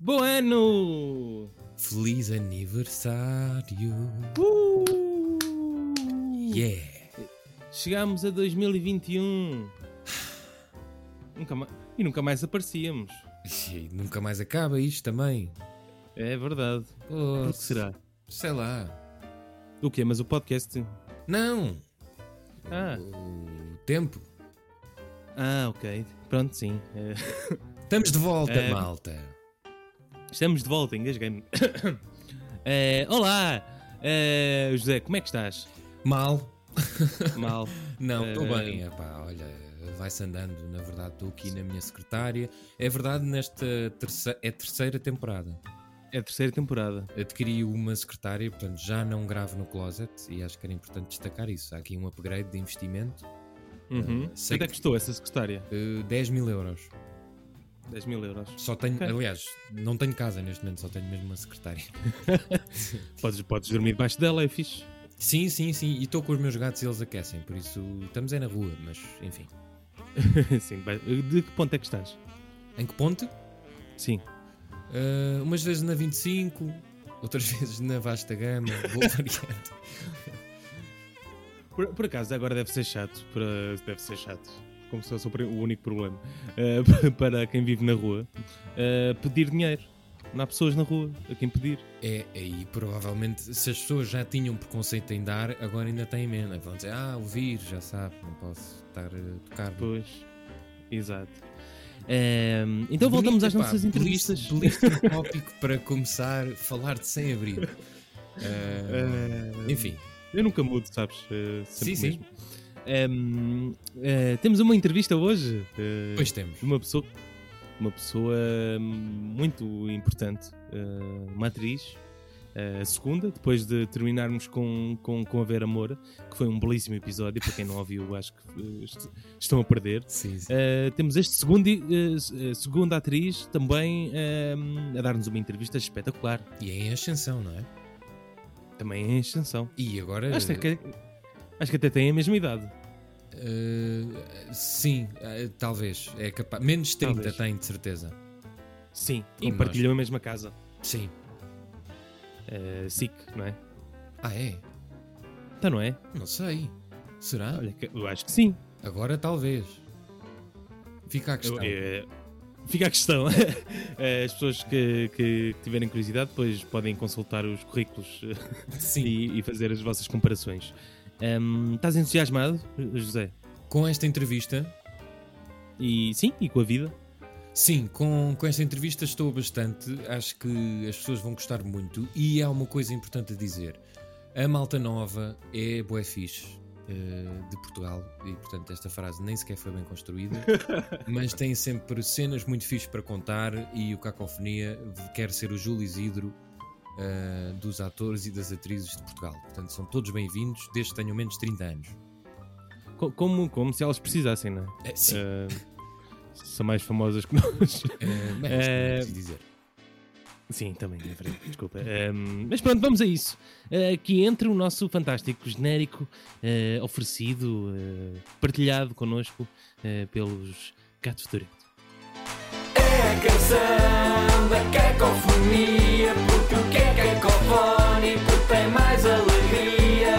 Bom ano! Feliz aniversário! Uh! Yeah! Chegámos a 2021 nunca ma- e nunca mais aparecíamos. E nunca mais acaba isto também. É verdade. Oh, Por que será? Sei lá. O quê? Mas o podcast. Não! Ah, O tempo. ah ok. Pronto, sim. Eh, Estamos de volta, É. malta. Estamos de volta, engasguei-me. Eh, olá! Eh, José, como é que estás? Mal. Mal. Não, estou Eh. bem. Epá, olha, vai-se andando. Na verdade, estou aqui na minha secretária. É verdade, nesta terceira, é terceira temporada. É a terceira temporada. Adquiri uma secretária, portanto já não gravo no closet e acho que era importante destacar isso. Há aqui um upgrade de investimento. Uhum. Eh, Quanto é que- custou essa secretária? Eh, 10 mil euros. 10 mil euros. Só tenho, Ok. aliás, não tenho casa neste momento, só tenho mesmo uma secretária. Podes, podes dormir debaixo dela, é fixe. Sim, sim, sim. E estou com os meus gatos e eles aquecem, por isso estamos é na rua, mas enfim. sim, de que ponto é que estás? Em que ponto? Sim. Eh, umas vezes na 25, outras vezes na vasta gama, vou variando. Por, por acaso, agora deve ser chato. para- deve ser chato. Como se fosse o único problema. eh, para quem vive na rua. eh, pedir dinheiro. Não há pessoas na rua a quem pedir. É, aí provavelmente, se as pessoas já tinham preconceito em dar, agora ainda têm menos. Vão dizer, ah, ouvir, já sabe, não posso estar a tocar. Pois. Exato. Eh, então voltamos às pá, nossas entrevistas. belíssimo- tópico para começar a falar de sem abrigo. Eh, Eh, enfim, Eu nunca mudo, sabes? Eh, sempre Sim, sim. Mesmo. Ehm, eh, temos uma entrevista hoje. eh, depois temos. de uma pessoa uma pessoa hum, muito importante uh, uma atriz uh, a segunda, depois de terminarmos com, com, com a Vera Moura que foi um belíssimo episódio, para quem não ouviu acho que uh, est- estão a perder Sim, sim. Uh, temos este segundo, uh, uh, segunda atriz também um, a dar-nos uma entrevista espetacular E é em ascensão, não é? também em extensão E agora. acho que, acho que até tem a mesma idade eh, sim, eh, talvez. É capaz. Menos de 30 Talvez. tem, de certeza. sim, e Como partilham a mesma casa Sim. uh, SIC, não é? Ah, é? então não é? Não sei. Será? Olha, eu acho que sim Agora talvez. Fica a questão. Eu- fica a questão. As pessoas que, que tiverem curiosidade depois podem consultar os currículos e, e fazer as vossas comparações. Ahm, estás entusiasmado, José? Com esta entrevista, E sim, e com a vida? Sim, com, com esta entrevista estou bastante. Acho que as pessoas vão gostar muito. E há uma coisa importante a dizer: a malta nova é bué fixe eh, de Portugal. E portanto, esta frase nem sequer foi bem construída. mas tem sempre cenas muito fixes para contar. E o Cacofonia quer ser o Júlio Isidro eh, dos atores e das atrizes de Portugal. Portanto, são todos bem-vindos, desde que tenham menos de 30 anos. Co- Como, como se elas precisassem, não é? Eh, sim, Ah, são mais famosas que nós. mas não é preciso dizer. Sim, também é verdade, desculpa. Ahm, mas pronto, vamos a isso. Ah, aqui entra o nosso fantástico genérico ah, oferecido, ah, partilhado connosco pelos Gatos Toreto. É a canção da cacofonia, porque o que é cacofónico tem mais alegria.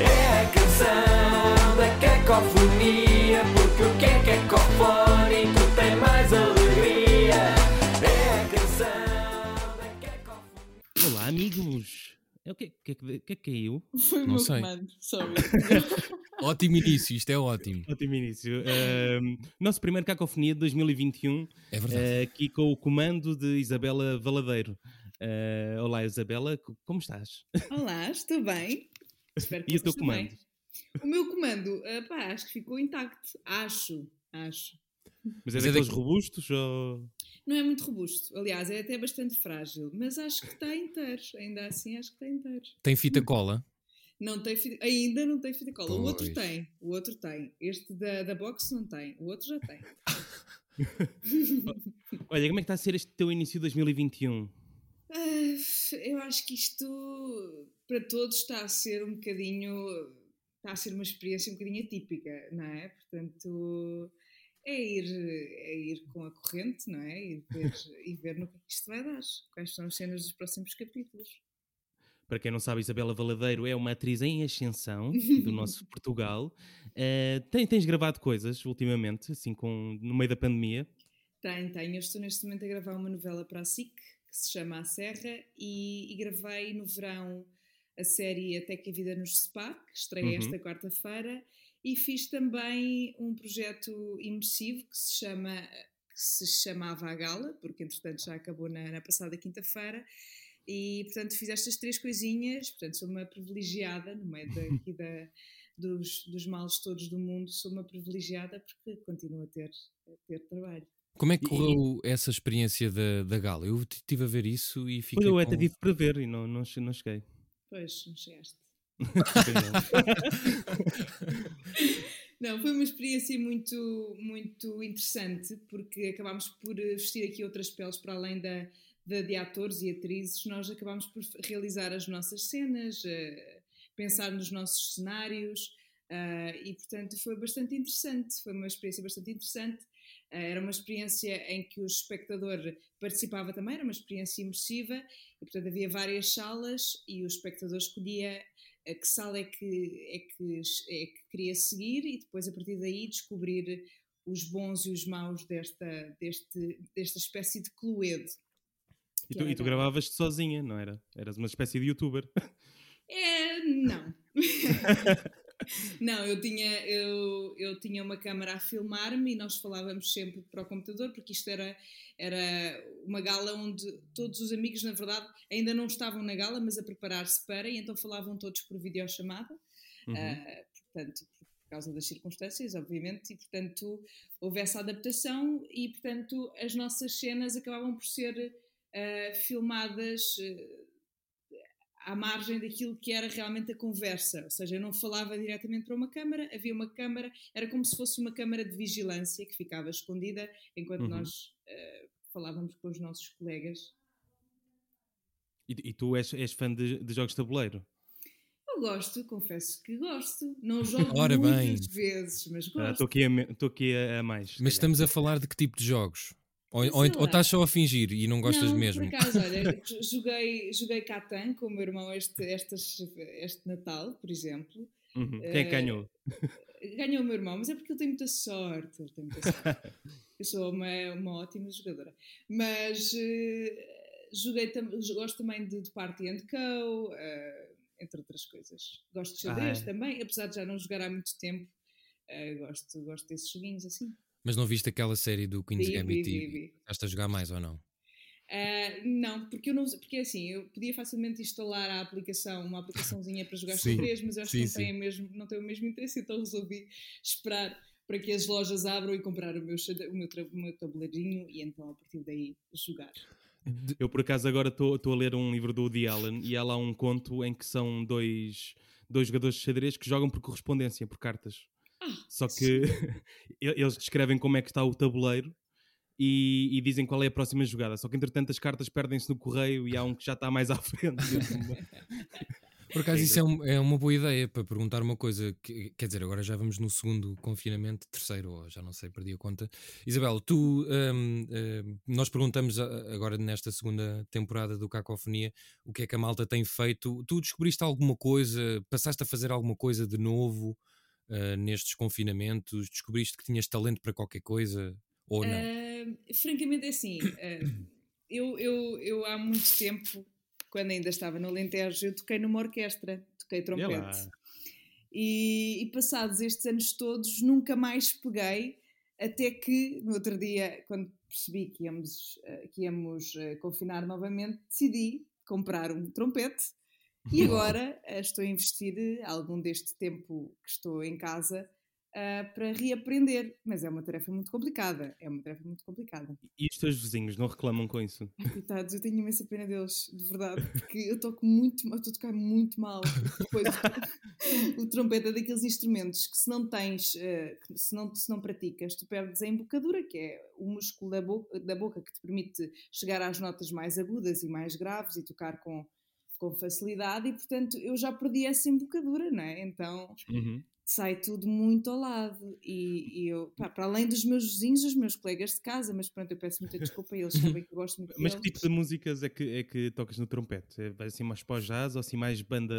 É a canção da cacofonia, porque o que é cacofónico tem mais alegria. É a canção da cacofonia. Olá, amigos! É o que, que, que, que é que caiu? Foi o Não meu sei. comando, sorry. Ótimo início, isto é ótimo. Ótimo início. Ahm, nosso primeiro Cacofonia de 2021, É verdade. ah, aqui com o comando de Isabela Valadeiro. Ah, olá, Isabela, co- como estás? Olá, estou bem. Espero que E o teu comando? O meu comando, ah, pá, acho que ficou intacto. Acho, acho. Mas é é daqueles robustos ou... Não é muito robusto, aliás, é até bastante frágil, mas acho que está inteiro. Ainda assim, acho que está inteiro. Tem fita cola? Não tem fita, ainda não tem fita cola. O outro Pois. tem, o outro tem. Este da, da box não tem, o outro já tem. Olha, como é que está a ser este teu início de 2021? Eu acho que isto para todos está a ser um bocadinho está a ser uma experiência um bocadinho atípica, não é? Portanto, é ir, é ir com a corrente, não é? E ver, e ver no que é que isto vai dar. Quais são as cenas dos próximos capítulos. Para quem não sabe, Isabela Valadeiro é uma atriz em ascensão do nosso Portugal. Eh, tem- tens gravado coisas ultimamente, assim, com, no meio da pandemia. Tenho, tenho. Eu estou neste momento a gravar uma novela para a SIC, que se chama A Serra, e, e gravei no verão a série Até que a Vida nos Separe, que estreia Uhum. esta quarta-feira, e fiz também um projeto imersivo que se chama que se chamava A Gala, porque entretanto já acabou na, na passada quinta-feira, e portanto fiz estas três coisinhas, portanto sou uma privilegiada no meio daqui da, dos, dos males todos do mundo, sou uma privilegiada porque continuo a ter, a ter trabalho. Como é que E- correu essa experiência da, da gala? Eu estive a ver isso e fiquei. Pois eu com- até tive para ver e não, não, não cheguei. Pois, não chegaste. Não. Foi uma experiência muito, muito interessante, porque acabámos por eh, vestir aqui outras peles para além da, da de atores e atrizes. Nós acabámos por realizar as nossas cenas, eh, pensar nos nossos cenários, ah, e portanto foi bastante interessante. Foi uma experiência bastante interessante. Ah, era uma experiência em que o espectador participava também, era uma experiência imersiva, e portanto havia várias salas e o espectador escolhia a que sala é que, é, que, é que queria seguir e depois a partir daí descobrir os bons e os maus desta, deste, desta espécie de cluedo. E tu, e tu gravavas-te sozinha, não era? Eras uma espécie de youtuber. É, não. não, eu tinha, eu, eu tinha uma câmara a filmar-me e nós falávamos sempre para o computador, porque isto era, era uma gala onde todos os amigos, na verdade, ainda não estavam na gala, mas a preparar-se para, e então falavam todos por videochamada. Uhum. Ah, portanto, por causa das circunstâncias, obviamente, e portanto houve essa adaptação e portanto as nossas cenas acabavam por ser ah, filmadas ah, à margem daquilo que era realmente a conversa, ou seja, eu não falava diretamente para uma câmara, havia uma câmara, era como se fosse uma câmara de vigilância que ficava escondida enquanto Uhum. nós ah, falávamos com os nossos colegas. E, e tu és, és fã de, de jogos de tabuleiro? Eu gosto, confesso que gosto. Não jogo Ora bem. muitas vezes, mas Estou gosto. aqui, a, aqui a, a mais. Mas estamos a falar de que tipo de jogos? Ou, ou, ou lá. estás só a fingir e não gostas não, mesmo? Por acaso, olha, joguei, joguei Catan com o meu irmão este, estas, este Natal, por exemplo. Uhum. Quem é que eh, ganhou? Ganhou o meu irmão, mas é porque ele tem muita sorte. Ele tem muita sorte. Eu sou uma, uma ótima jogadora. Mas eh, joguei tam- gosto também de, de Party and Co. eh, entre outras coisas. Gosto de xadrez Ah, é. também, apesar de já não jogar há muito tempo. gosto, gosto desses joguinhos assim. Mas não viste aquela série do Queen's Vi, Gambit vi, vi, e a jogar mais ou não? Ah, não, porque eu não porque assim, eu podia facilmente instalar a aplicação, uma aplicaçãozinha para jogar xadrez, mas eu acho sim, que não sim. tem, mesmo, não tem o mesmo interesse, então resolvi esperar para que as lojas abram e comprar o meu, o meu, o meu tabuleirinho e então a partir daí jogar. Eu por acaso agora estou a ler um livro do Woody Allen e há lá um conto em que são dois, dois jogadores de xadrez que jogam por correspondência, por cartas. Só que eles descrevem como é que está o tabuleiro e, e dizem qual é a próxima jogada. Só que entretanto as cartas perdem-se no correio e há um que já está mais à frente. Por acaso, É isso é, um- é uma boa ideia para perguntar uma coisa. Que, quer dizer, agora já vamos no segundo confinamento, terceiro, ou já não sei, perdi a conta. Isabel, tu, hum, hum, nós perguntamos agora nesta segunda temporada do Cacofonia o que é que a malta tem feito. Tu descobriste alguma coisa? Passaste a fazer alguma coisa de novo ah, nestes confinamentos? Descobriste que tinhas talento para qualquer coisa ou não? Ah, francamente, é assim, ah, eu, eu, eu há muito tempo, quando ainda estava no Alentejo, eu toquei numa orquestra, toquei trompete. E, e passados estes anos todos, nunca mais peguei, até que no outro dia, quando percebi que íamos, eh, que íamos eh, confinar novamente, decidi comprar um trompete e agora eh, estou a investir eh, algum deste tempo que estou em casa ah, para reaprender. Mas é uma tarefa muito complicada, é uma tarefa muito complicada. E os teus vizinhos não reclamam com isso? Ai, coitados, eu tenho imensa pena deles, de verdade, porque eu toco muito mal, estou a tocar muito mal. Depois, o trompete é daqueles instrumentos que se não tens, que se, não, se não praticas, tu perdes a embocadura, que é o músculo da boca, da boca que te permite chegar às notas mais agudas e mais graves e tocar com, com facilidade, e portanto eu já perdi essa embocadura, não é? Então Uhum. sai tudo muito ao lado. E, e eu, pá, para além dos meus vizinhos, os meus colegas de casa, mas pronto, eu peço muita desculpa, eles sabem que eu gosto muito Mas que tipo de músicas é que, é que tocas no trompete? É, vai assim mais para o jazz ou assim mais banda,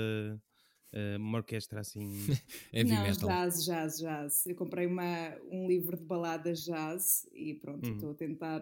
eh, uma orquestra assim? Heavy Não, metal. jazz, jazz, jazz. Eu comprei uma, um livro de baladas jazz e pronto, Uhum. estou a tentar.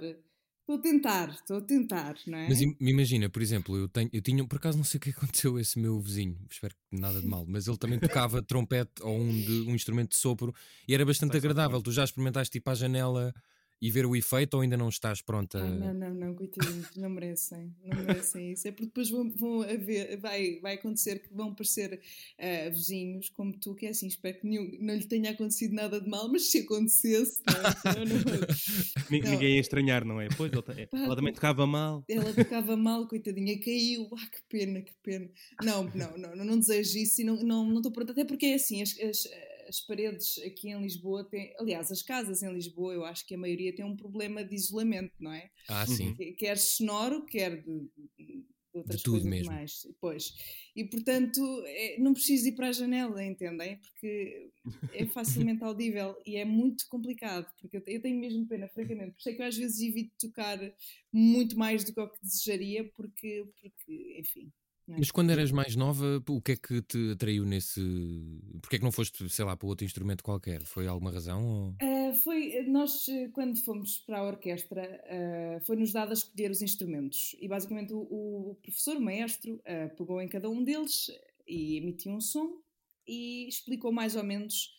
Estou a tentar, estou a tentar, não é? Mas im- imagina, por exemplo, eu, tenho, eu tinha, por acaso não sei o que aconteceu a esse meu vizinho, espero que nada de mal, mas ele também tocava trompete ou um, de, um instrumento de sopro e era bastante agradável. Tu já experimentaste para a janela e ver o efeito ou ainda não estás pronta? Ah, não, não, não, coitadinhos, não merecem, não merecem isso. É porque depois vão, vão haver, vai, vai acontecer que vão aparecer ah, vizinhos como tu, que é assim, espero que nenhum, não lhe tenha acontecido nada de mal, mas se acontecesse, não, é? eu não, Não. Ninguém ia estranhar, não é? Pois, ele ta- Pá, ela também tocava mal. ela tocava mal, coitadinha, caiu, ah, que pena, que pena. Não, não, não, não, não desejo isso e não estou não, não estou pronta, até porque é assim, as, as, as paredes aqui em Lisboa têm, aliás, as casas em Lisboa, eu acho que a maioria tem um problema de isolamento, não é? Ah, sim. Que- quer sonoro, quer de, de outras De tudo coisas mesmo. mais. Pois. E portanto, é, não preciso ir para a janela, entendem? Porque é facilmente audível e é muito complicado, porque eu tenho mesmo pena, francamente. Por isso é que eu às vezes evito tocar muito mais do que o que desejaria, porque, porque enfim. É? Mas quando eras mais nova, o que é que te atraiu nesse. Porquê é que não foste, sei lá, para outro instrumento qualquer? Foi alguma razão? Ou... Ah, foi, nós, eh, quando fomos para a orquestra, ah, foi-nos dado a escolher os instrumentos. E basicamente o, o professor, o maestro, ah, pegou em cada um deles e emitiu um som e explicou mais ou menos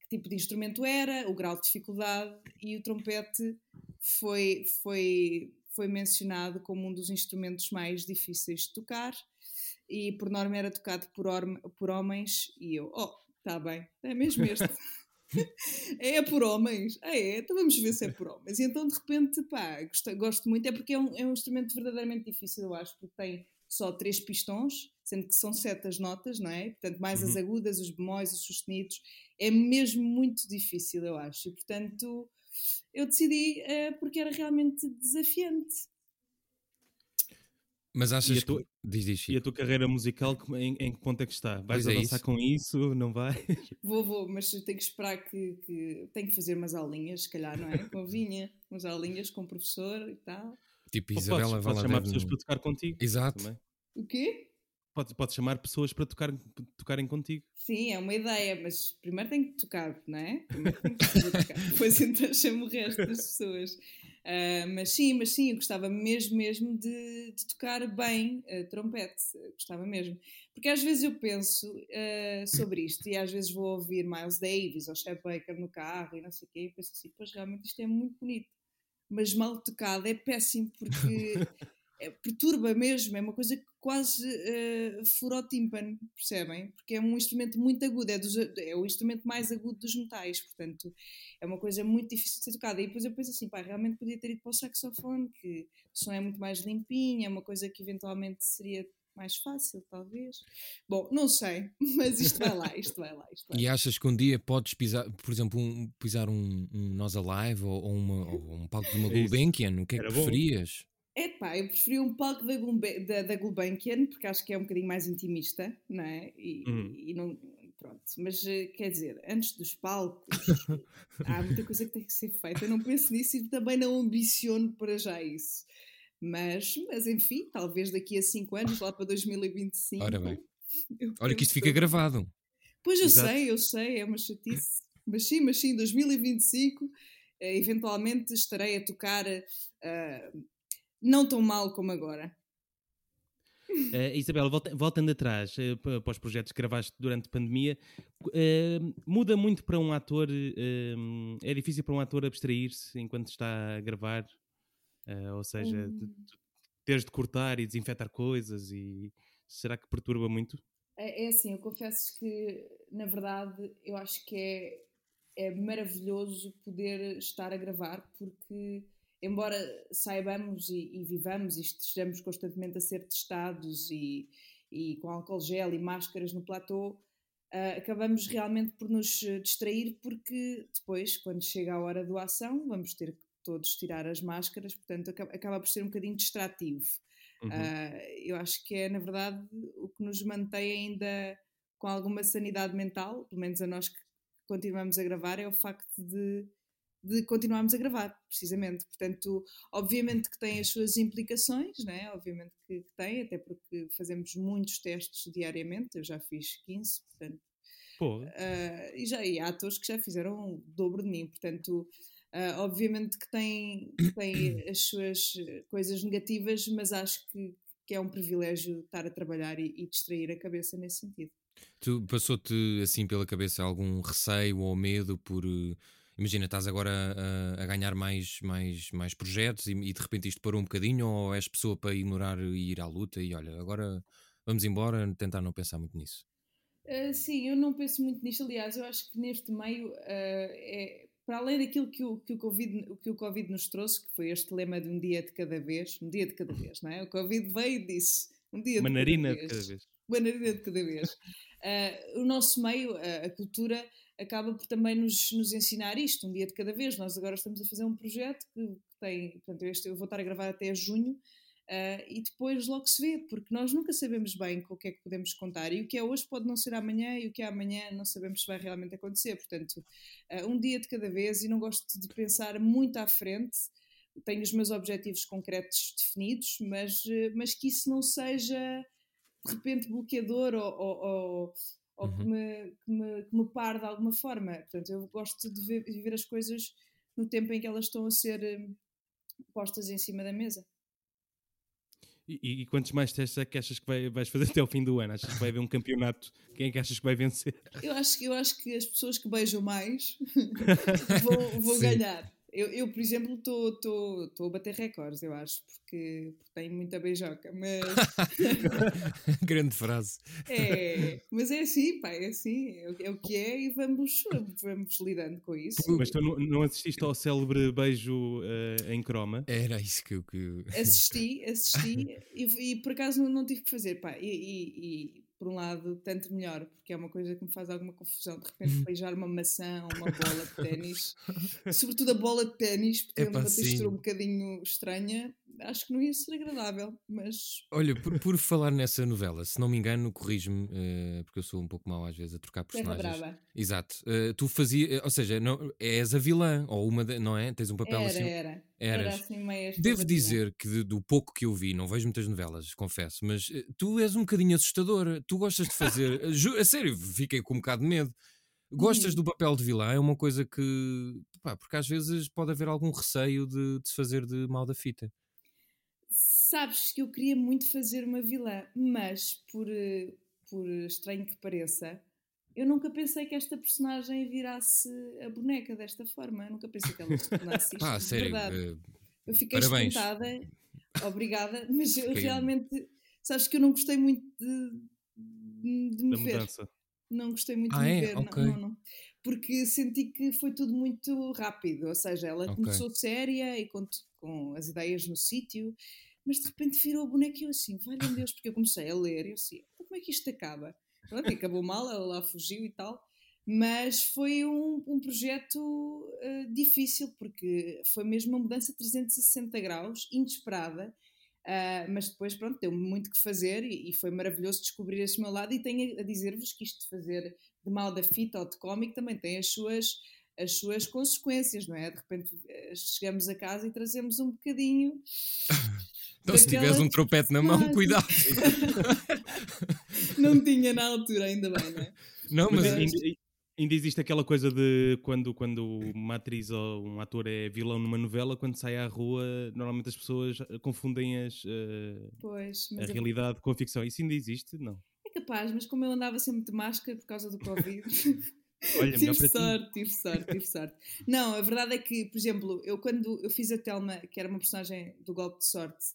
que tipo de instrumento era, o grau de dificuldade e o trompete foi, foi, foi mencionado como um dos instrumentos mais difíceis de tocar e por norma era tocado por, por homens e eu, oh, está bem, é mesmo este. é por homens. Ah, é? Então vamos ver se é por homens. E então, de repente, pá, gosto, gosto muito. É porque é um, é um instrumento verdadeiramente difícil, eu acho, porque tem só três pistões, sendo que são sete as notas, não é? Portanto, mais as Uhum. agudas, os bemóis, os sustenidos. É mesmo muito difícil, eu acho. E, portanto, eu decidi eh, porque era realmente desafiante. Mas achas E a tua- que. Diz, diz, E a tua carreira musical, como- em, em que ponto é que está? Vais Pois é avançar com isso? Não vai? Vou, vou, mas tenho que esperar que, que tenho que fazer umas aulinhas, se calhar, não é? Convinha, umas aulinhas com o professor e tal. Tipo, Podes, Isabela podes Valadez chamar pessoas no- para tocar contigo. Exato. Também. O quê? Podes, podes chamar pessoas para tocar, tocarem contigo. Sim, é uma ideia, mas primeiro tenho que tocar, não é? Primeiro tenho que tocar. Depois então chamo o resto das pessoas. Ah, mas sim, mas sim, eu gostava mesmo, mesmo de, de tocar bem ah, trompete, Eu gostava mesmo. Porque às vezes eu penso ah, sobre isto e às vezes vou ouvir Miles Davis ou Chet Baker no carro e não sei o quê e penso assim, pois realmente isto é muito bonito. Mas mal tocado é péssimo porque é, perturba mesmo, é uma coisa que quase eh, fura o tímpano, percebem? Porque é um instrumento muito agudo, é, dos- é o instrumento mais agudo dos metais, portanto é uma coisa muito difícil de ser tocada. E depois eu penso assim, pá, realmente podia ter ido para o saxofone, que o som é muito mais limpinho, é uma coisa que eventualmente seria mais fácil, talvez. Bom, não sei, mas isto vai lá, isto vai lá, isto vai lá. E achas que um dia podes pisar, por exemplo, um, pisar um, um Nós Alive ou, ou uma- ou um palco de uma É. Gulbenkian? O que é que Era bom. preferias? É pá, eu preferi um palco da, Gulbe- da, da Gulbenkian, porque acho que é um bocadinho mais intimista, não é? E, Uhum. e não. Pronto, mas eh, quer dizer, antes dos palcos, há muita coisa que tem que ser feita. Eu não penso nisso e também não ambiciono para já isso. Mas, mas enfim, talvez daqui a 5 anos, lá para 2025. Ora bem. Olha que isto fica gravado. Pois eu Exato. sei, eu sei, é uma chatice. Mas sim, mas sim, 2025, eh, eventualmente estarei a tocar eh, não tão mal como agora. Eh, Isabel, volta- voltando atrás pa- para os projetos que gravaste durante a pandemia, eh, muda muito para um ator, é difícil para um ator abstrair-se enquanto está a gravar, ou seja, Hum. de- teres de cortar e desinfetar coisas e será que perturba muito? É, é assim, eu confesso que, na verdade, eu acho que é, é maravilhoso poder estar a gravar, porque, embora saibamos e, e vivamos e estejamos constantemente a ser testados e, e com álcool gel e máscaras no platô, ah, acabamos realmente por nos eh, distrair, porque depois, quando chega a hora do ação, vamos ter que todos tirar as máscaras, portanto, acaba, acaba por ser um bocadinho distrativo. Uhum. Ah, eu acho que é, na verdade, o que nos mantém ainda com alguma sanidade mental, pelo menos a nós que continuamos a gravar, é o facto de, de continuarmos a gravar, precisamente. Portanto, obviamente que tem as suas implicações, né? obviamente que, que tem, até porque fazemos muitos testes diariamente, eu já fiz 15, portanto. Pô, Uh, e, já, e há atores que já fizeram o dobro de mim, portanto, uh, obviamente que tem, que tem as suas coisas negativas, mas acho que, que é um privilégio estar a trabalhar e, e distrair a cabeça nesse sentido. Tu passou-te assim pela cabeça algum receio ou medo por. Eh, Imagina, estás agora a, a ganhar mais, mais, mais projetos e, e de repente isto parou um bocadinho, ou és pessoa para ignorar e ir à luta e olha, agora vamos embora, tentar não pensar muito nisso. Uh, sim, eu não penso muito nisto. Aliás, eu acho que neste meio, uh, é, para além daquilo que o, que, o COVID, que o Covid nos trouxe, que foi este lema de um dia de cada vez, um dia de cada vez, não é? O Covid veio e disse um dia uma de narina cada de vez. cada vez. Uma narina de cada vez. Uh, o nosso meio, a cultura, acaba por também nos, nos ensinar isto, um dia de cada vez. Nós agora estamos a fazer um projeto que, tem, portanto, este eu vou estar a gravar até junho, Uh, e depois logo se vê, porque nós nunca sabemos bem o que é que podemos contar e o que é hoje pode não ser amanhã e o que é amanhã não sabemos se vai realmente acontecer. Portanto, uh, um dia de cada vez e não gosto de pensar muito à frente. Tenho os meus objetivos concretos definidos, mas, uh, mas que isso não seja de repente bloqueador ou, ou, ou, ou que, Uhum. me, que, me, que me pare de alguma forma. Portanto, eu gosto de ver, de ver as coisas no tempo em que elas estão a ser eh, postas em cima da mesa. E, e quantos mais testes é que achas que vai- vais fazer até ao fim do ano? Achas que vai haver um campeonato? Quem é que achas que vai vencer? Eu acho, eu acho que as pessoas que beijam mais vão, vão ganhar. Eu, eu, por exemplo, estou a bater recordes, eu acho, porque, porque tenho muita beijoca, mas Grande frase. é, mas é assim, pá, é assim, é, o- é o que é e vamos, vamos lidando com isso. Mas tu não, não assististe ao célebre beijo eh, em croma? Era isso que eu. Que... Assisti, assisti e, e por acaso não, não tive que fazer, pá, e, e- e, por um lado, tanto melhor, porque é uma coisa que me faz alguma confusão, de repente beijar uma maçã ou uma bola de ténis, sobretudo a bola de ténis, porque Epá, uma textura sim. um bocadinho estranha, acho que não ia ser agradável, mas Olha, por, por falar nessa novela, se não me engano, corrijo-me, eh, porque eu sou um pouco mau às vezes a trocar terra personagens. brava. Exato. Eh, tu fazias, ou seja, não, és a vilã, ou uma, de- não é? Tens um papel Era, assim. era. Era Eras. assim Devo dizer que de- do pouco que eu vi, não vejo muitas novelas, confesso, mas eh, tu és um bocadinho assustadora. Tu gostas de fazer. eh, a sério, fiquei com um bocado de medo. Gostas Uhum. do papel de vilã? É uma coisa que. Pá, porque às vezes pode haver algum receio de, de se fazer de mal da fita. Sabes que eu queria muito fazer uma vilã, mas por, eh, por estranho que pareça, eu nunca pensei que esta personagem virasse a boneca desta forma. Eu nunca pensei que ela se tornasse isto. Pá, a de sério. verdade. eh, Eu fiquei parabéns. espantada, obrigada, mas eu Fiquei- realmente, sabes que eu não gostei muito de, de me Da ver. mudança. Não gostei muito Ah, de me é? ver, não- Ok. não, não. Porque senti que foi tudo muito rápido, ou seja, ela Ok. começou séria e com, com as ideias no sítio, mas de repente virou a boneca e eu assim, Deus, porque eu comecei a ler e eu assim, "Então como é que isto acaba? Pronto, acabou mal, ela lá fugiu e tal, mas foi um, um projeto eh, difícil, porque foi mesmo uma mudança de 360 graus, inesperada, ah, mas depois, pronto, deu-me muito que fazer e, e foi maravilhoso descobrir esse meu lado. E tenho a, a dizer-vos que isto de fazer de mal da fita ou de cómic também tem as suas, as suas consequências, não é? De repente eh, chegamos a casa e trazemos um bocadinho. Então, se daquela tiveres um trompete na mão, cuidado. Não tinha na altura, ainda bem, não é? Não, Mas mas. ainda, ainda existe aquela coisa de quando, quando uma atriz ou um ator é vilão numa novela, quando sai à rua, normalmente as pessoas confundem as, eh, Pois, a é- realidade com a ficção. Isso ainda existe? Não. é capaz, mas como eu andava sempre de máscara por causa do Covid. Olha, tive sorte, tive sorte, tive sorte. Não, a verdade é que, por exemplo, eu quando eu fiz a Telma, que era uma personagem do golpe de sorte,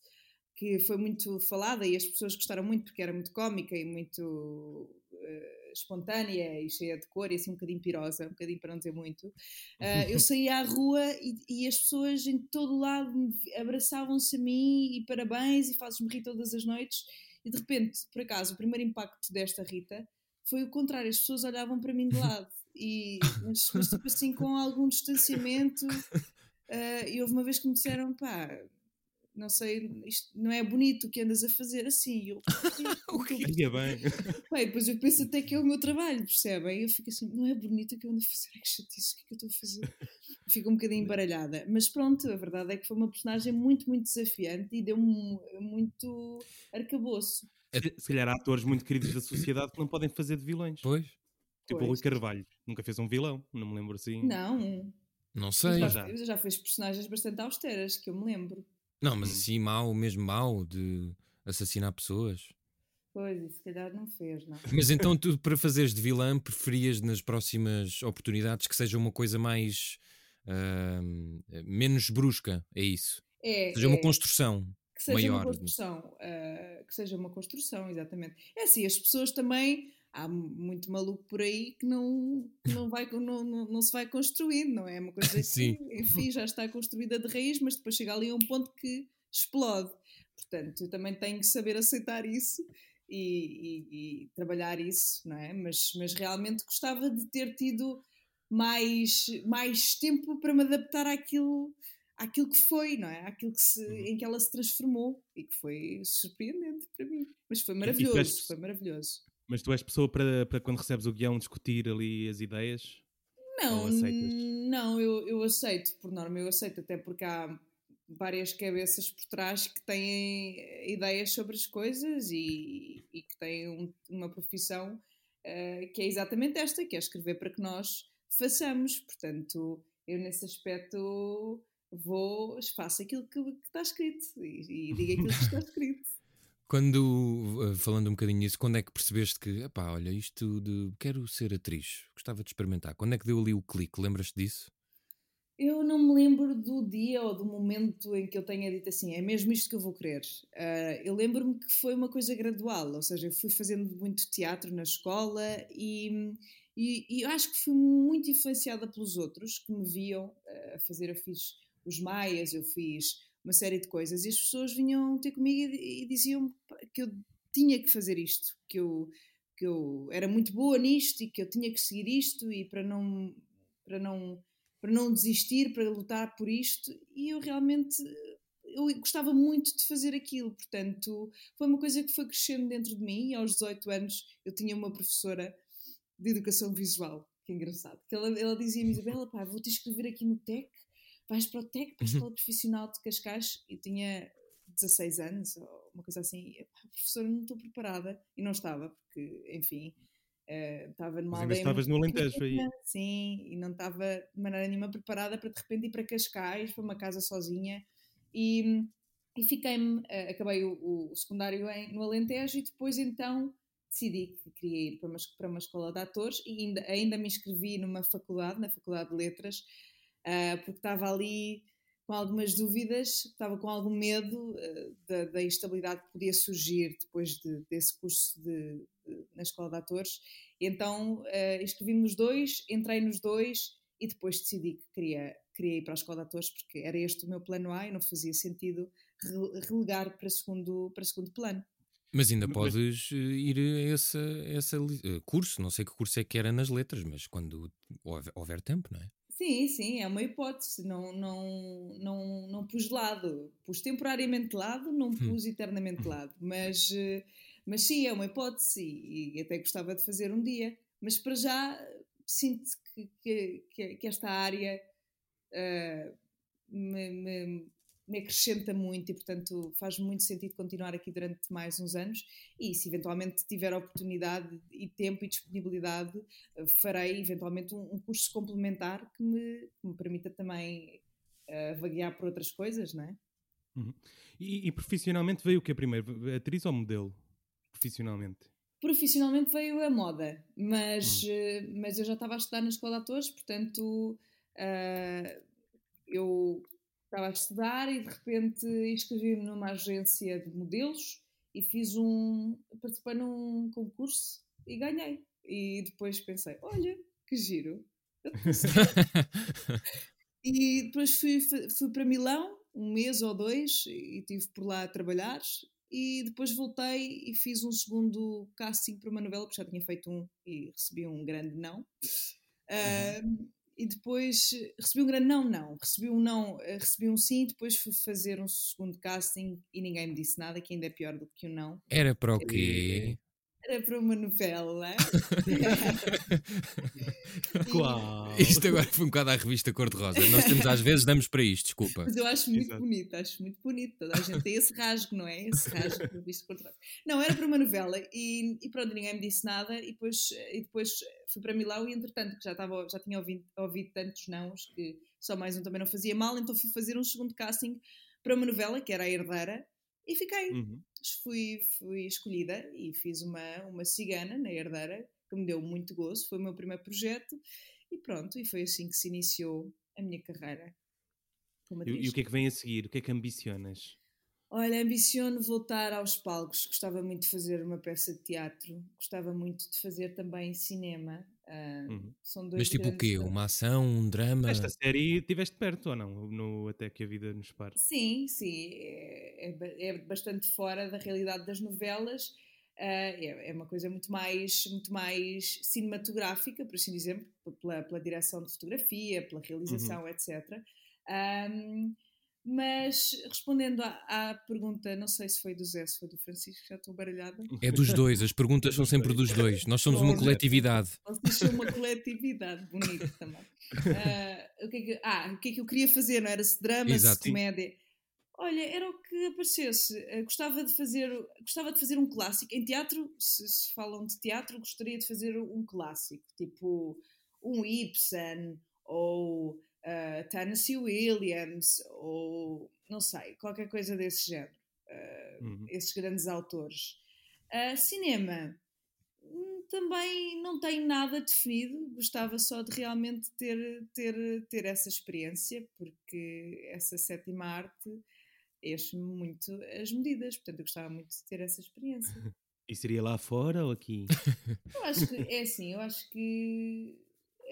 que foi muito falada e as pessoas gostaram muito porque era muito cómica e muito eh, espontânea e cheia de cor e assim um bocadinho pirosa, um bocadinho para não dizer muito. Ah, eu saía à rua e, e as pessoas em todo o lado abraçavam-se a mim e parabéns e fazes-me rir todas as noites. E de repente, por acaso, o primeiro impacto desta Rita foi o contrário, as pessoas olhavam para mim de lado e mas, mas tipo assim com algum distanciamento ah, e houve uma vez que me disseram pá, não sei, isto não é bonito o que andas a fazer assim. E Eu, O quê? Ia bem. Bem, depois eu penso até que é o meu trabalho, percebem? Eu fico assim, não é bonito o que eu ando a fazer, ai, que chatice, o que é que eu estou a fazer? Fico um bocadinho embaralhada. Mas pronto, a verdade é que foi uma personagem muito, muito desafiante e deu-me muito arcabouço. Se- Se calhar há atores muito queridos da sociedade que não podem fazer de vilões. Pois? Tipo o Pois. Rui Carvalho. Nunca fez um vilão, não me lembro assim. Não, Não sei. já, já fez personagens bastante austeras, que eu me lembro. Não, mas assim, mau, mesmo mau, de assassinar pessoas. Pois, e se calhar não fez, não. Mas então tu, para fazeres de vilã, preferias nas próximas oportunidades que seja uma coisa mais. ahm, menos brusca, é isso? É, Seja uma é. construção. que seja maior. uma construção, ah, que seja uma construção, exatamente. É assim, as pessoas também há muito maluco por aí que não não vai não, não, não se vai construindo, não é? É uma coisa que, enfim, já está construída de raiz, mas depois chega ali a um ponto que explode. Portanto, eu também tenho que saber aceitar isso e, e- e trabalhar isso, não é? Mas, mas realmente gostava de ter tido mais, mais tempo para me adaptar àquilo, àquilo que foi, não é? Àquilo que se, Uhum. em que ela se transformou e que foi surpreendente para mim. Mas foi maravilhoso, foi maravilhoso. Mas tu és pessoa para, para quando recebes o guião discutir ali as ideias? Não, não, eu, eu aceito, por norma, eu aceito, até porque há várias cabeças por trás que têm ideias sobre as coisas e, e que têm um- uma profissão eh, que é exatamente esta, que é escrever para que nós façamos. Portanto, eu nesse aspecto vou, faço aquilo que, que está escrito e, e digo aquilo que está escrito. Quando, eh, falando um bocadinho nisso, quando é que percebeste que, epá, olha, isto de quero ser atriz, gostava de experimentar. Quando é que deu ali o clique? Lembras-te disso? Eu não me lembro do dia ou do momento em que eu tenha dito assim, é mesmo isto que eu vou querer. Ah, eu lembro-me que foi uma coisa gradual, ou seja, eu fui fazendo muito teatro na escola e, e, e acho que fui muito influenciada pelos outros que me viam ah, a fazer. Eu fiz os Maias, eu fiz uma série de coisas e as pessoas vinham ter comigo e, diziam que eu tinha que fazer isto, que eu, que eu era muito boa nisto e que eu tinha que seguir isto e para não. Para não para não desistir, para lutar por isto, e eu realmente eu gostava muito de fazer aquilo, portanto, foi uma coisa que foi crescendo dentro de mim, e aos 18 anos eu tinha uma professora de educação visual, que é engraçado, que ela, ela dizia-me, Isabela, pá, vou-te inscrever aqui no TEC, vais para o TEC, para a Escola Profissional de Cascais, eu tinha 16 anos, ou uma coisa assim, e, pá, professora, não estou preparada, e não estava, porque, enfim, eh, estava numa Mas aldeia estavas no Alentejo aí. Sim, e não estava de maneira nenhuma preparada para de repente ir para Cascais, para uma casa sozinha. E, e fiquei-me, eh, acabei o, o secundário em- no Alentejo e depois então decidi que queria ir para uma, para uma escola de atores e ainda, ainda me inscrevi numa faculdade, na Faculdade de Letras, ah, porque estava ali com algumas dúvidas, estava com algum medo eh, da, da instabilidade que podia surgir depois de- desse curso de- de- na escola de atores. E então eh, inscrevi-me nos dois, entrei nos dois e depois decidi que queria, queria ir para a escola de atores porque era este o meu plano A e não fazia sentido re- relegar para segundo, para segundo plano. Mas ainda podes eh, ir a esse, esse li- eh, curso, não sei que curso é que era nas letras, mas quando houver, houver tempo, não é? Sim, sim, é uma hipótese. Não, não, não, não pus de lado. Pus temporariamente de lado, não pus eternamente de lado. Mas, eh, mas sim, é uma hipótese e, e até gostava de fazer um dia. Mas para já sinto que, que, que- esta área eh, me, me, me acrescenta muito e, portanto, faz muito sentido continuar aqui durante mais uns anos. E se eventualmente tiver oportunidade e tempo e disponibilidade, eh, farei eventualmente um, um curso complementar que me, que me permita também eh, vaguear por outras coisas, não é? E, e profissionalmente veio o que primeiro? Atriz ou modelo? Profissionalmente. Profissionalmente veio a moda, mas, eh, mas eu já estava a estudar na escola de atores, portanto ah, eu estava a estudar e de repente inscrevi-me numa agência de modelos e fiz um. participei num concurso e ganhei. E depois pensei, olha, que giro. E depois fui, fui para Milão, um mês ou dois, e estive por lá a trabalhar. E depois voltei e fiz um segundo casting para uma novela, porque já tinha feito um e recebi um grande não. Ah, e depois eh, recebi um grande não, não. Recebi um não, eh, recebi um sim, depois fui fazer um segundo casting e ninguém me disse nada, que ainda é pior do que o não. Era para o quê? Era para uma novela. Qual? Isto agora foi um bocado à revista Cor-de-Rosa. Nós temos às vezes damos para isto, desculpa. Mas eu acho muito Exato. bonito, acho muito bonito. Toda a gente tem esse rasgo, não é? Esse rasgo por visto por trás. Não, era para uma novela e, e pronto, ninguém me disse nada e depois, e depois fui para Milão e entretanto que já, estava, já tinha ouvido, ouvido tantos nãos que só mais um também não fazia mal, então fui fazer um segundo casting para uma novela que era a Herdeira e fiquei. Uhum. Fui, fui escolhida e fiz uma, uma cigana na Herdeira que me deu muito gozo, foi o meu primeiro projeto e pronto, e foi assim que se iniciou a minha carreira. E, e o que é que vem a seguir? O que é que ambicionas? Olha, ambiciono voltar aos palcos. Gostava muito de fazer uma peça de teatro. Gostava muito de fazer também cinema. Ah, Uhum. São dois Mas tipo o grandes- quê? Uma ação, um drama? Esta série estiveste perto ou não? No Até que a Vida nos pare. Sim, sim. É, é é bastante fora da realidade das novelas. Ah, é, é uma coisa muito mais, muito mais cinematográfica, por assim dizer, pela, pela direção de fotografia, pela realização, etc. Ahm, mas respondendo à, à pergunta, não sei se foi do Zé, se foi do Francisco, já estou baralhada. É dos dois, as perguntas são sempre dos dois. Nós somos uma coletividade. Vocês são uma coletividade, bonito também. Ah, o, que é que, ah, o que é que eu queria fazer? Não era se drama, Exato. se comédia. Olha, era o que aparecesse. Ah, gostava, de fazer, gostava de fazer um clássico. Em teatro, se, se falam de teatro, gostaria de fazer um clássico, tipo um Ibsen ou ah, Tennessee Williams ou não sei, qualquer coisa desse género. Ah, Uhum. esses grandes autores. Ah, cinema, hum, também não tenho nada definido, gostava só de realmente ter, ter, ter essa experiência, porque essa sétima arte enche-me muito as medidas, portanto eu gostava muito de ter essa experiência. E seria lá fora ou aqui? Eu acho que é assim, eu acho que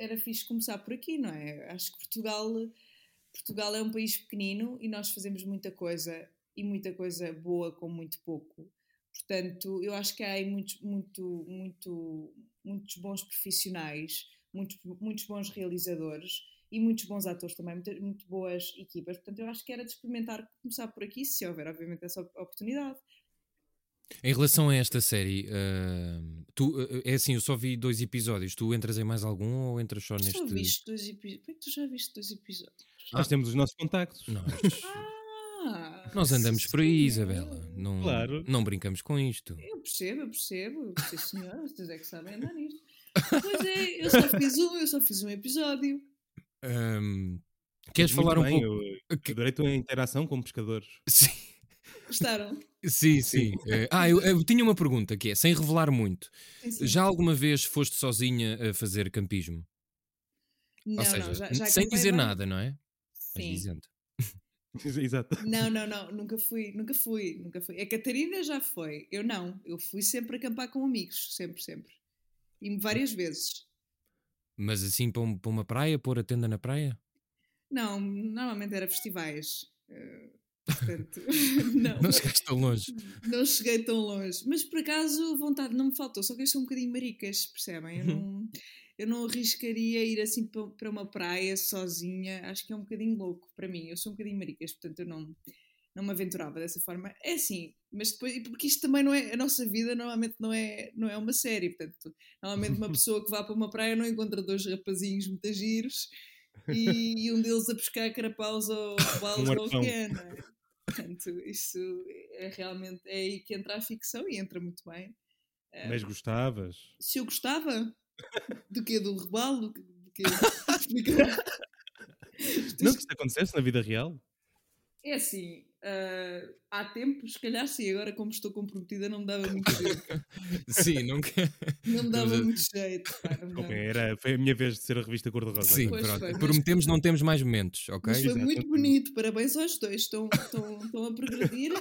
era fixe começar por aqui, não é? Acho que Portugal, Portugal é um país pequenino e nós fazemos muita coisa e muita coisa boa com muito pouco. Portanto, eu acho que há aí muitos, muito, muito, muitos bons profissionais, muitos, muitos bons realizadores e muitos bons atores também, muito, muito boas equipas. Portanto, eu acho que era de experimentar começar por aqui, se houver, obviamente, essa oportunidade. Em relação a esta série, ah, tu, ah, é assim, eu só vi dois episódios. Tu entras em mais algum ou entras só neste? Só viste dois episódios. Como é que tu já viste dois episódios? Nós temos os nossos contactos. Nós, Ah, nós andamos por aí, Isabela. Não, Claro. não brincamos com isto. Eu percebo, eu percebo. Sim, senhora, vocês é que sabem andar nisto. Pois é, eu só fiz um, eu só fiz um episódio. Ahm, queres Muito falar um bem, pouco? Eu Que- adorei a tua interação com pescadores. Sim, Gostaram? sim. sim. Eh, ah, eu, eu tinha uma pergunta que é, sem revelar muito, Sim, sim. já alguma vez foste sozinha a fazer campismo? Não, Ou seja, não, já, já sem dizer várias- nada, não é? Mas Sim. dizendo. Exato. Não, não, não, nunca fui, nunca fui, nunca fui. A Catarina já foi, eu não. Eu fui sempre acampar com amigos, sempre, sempre. E várias vezes. Mas assim para, um- para uma praia, pôr a tenda na praia? Não, normalmente era festivais. eh, portanto, não. Não chegaste tão longe. Não cheguei tão longe, mas por acaso vontade não me faltou, só que eu sou um bocadinho maricas, percebem? Eu não, eu não arriscaria ir assim pa- para uma praia sozinha, acho que é um bocadinho louco para mim. Eu sou um bocadinho maricas, portanto eu não, não me aventurava dessa forma. É assim, mas depois, porque isto também não é, a nossa vida normalmente não é, não é uma série, portanto, normalmente uma pessoa que vá para uma praia não encontra dois rapazinhos muito giros e, e um deles a pescar carapaus ou o arpão. que é, é? Portanto, isso é realmente é aí que entra a ficção e entra muito bem. Mas gostavas? Se eu gostava do que do rebalo, do que, do que explica- Não que isto acontecesse na vida real? É assim, ah, há tempos, se calhar sim, agora como estou comprometida não me dava muito jeito. Sim, nunca. Não me dava Mas, muito jeito. pá, não me Ok, dava. era, foi a minha vez de ser a revista Cor-de-Rosa. Sim, Pois pronto. foi, mas- Prometemos não temos mais momentos, ok? Mas foi Exato. muito bonito, parabéns aos dois, estão, estão, estão a progredir.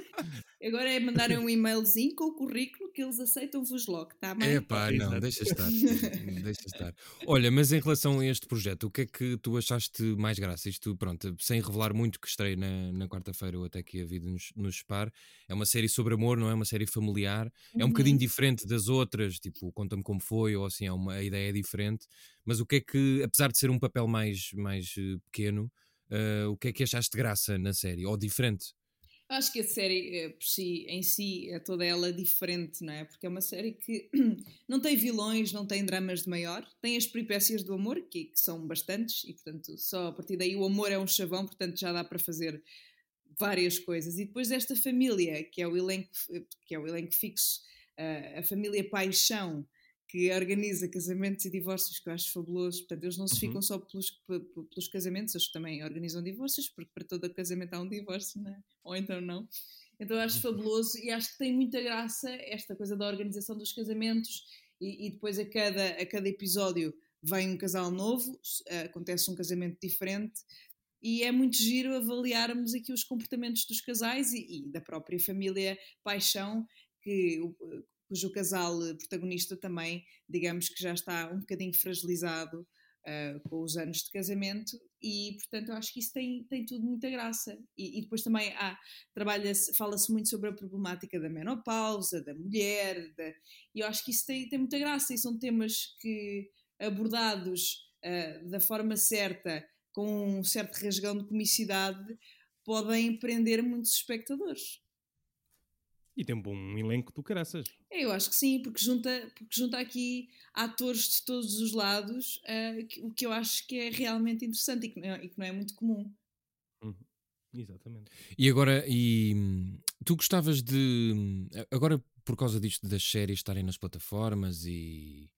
Agora é mandarem um e-mailzinho com o currículo, que eles aceitam-vos logo, está bem? É pá, não, Exato. deixa estar. deixa estar. Olha, mas em relação a este projeto, o que é que tu achaste mais graça? Isto, pronto, sem revelar muito que estreia na, na quarta-feira ou até que a vida nos, nos separe, é uma série sobre amor, não é? Uma série familiar, é um Uhum. bocadinho diferente das outras, tipo, conta-me como foi, ou assim, é uma, a ideia é diferente, mas o que é que, apesar de ser um papel mais, mais eh, pequeno, eh, o que é que achaste de graça na série? Ou diferente? Acho que a série eh, por si, em si é toda ela diferente, não é? Porque é uma série que não tem vilões, não tem dramas de maior, tem as peripécias do amor, que, que são bastantes, e portanto só a partir daí o amor é um chavão, portanto já dá para fazer várias coisas. E depois desta família, que é o elenco, que é o elenco fixo, eh, a família Paixão, que organiza casamentos e divórcios, que eu acho fabuloso. Portanto, eles não se Uhum. ficam só pelos, pe- pe- pelos casamentos, eles também organizam divórcios, porque para todo casamento há um divórcio, não é? ou então não. Então eu acho fabuloso e acho que tem muita graça esta coisa da organização dos casamentos e, e depois a cada, a cada episódio vem um casal novo, acontece um casamento diferente e é muito giro avaliarmos aqui os comportamentos dos casais e, e da própria família Paixão, que, o- cujo casal eh, protagonista também, digamos que já está um bocadinho fragilizado ah, com os anos de casamento e, portanto, eu acho que isso tem, tem tudo muita graça. E, e depois também há, trabalha-se, fala-se muito sobre a problemática da menopausa, da mulher, da- e eu acho que isso tem, tem muita graça e são temas que, abordados ah, da forma certa, com um certo rasgão de comicidade, podem prender muitos espectadores. E tem um bom elenco do caraças. É, Eu acho que sim, porque junta, porque junta aqui atores de todos os lados, ah, que- o que eu acho que é realmente interessante e que não é, e que não é muito comum. Exatamente. E agora, e hum, tu gostavas de. hum, Agora, por causa disto das séries estarem nas plataformas e,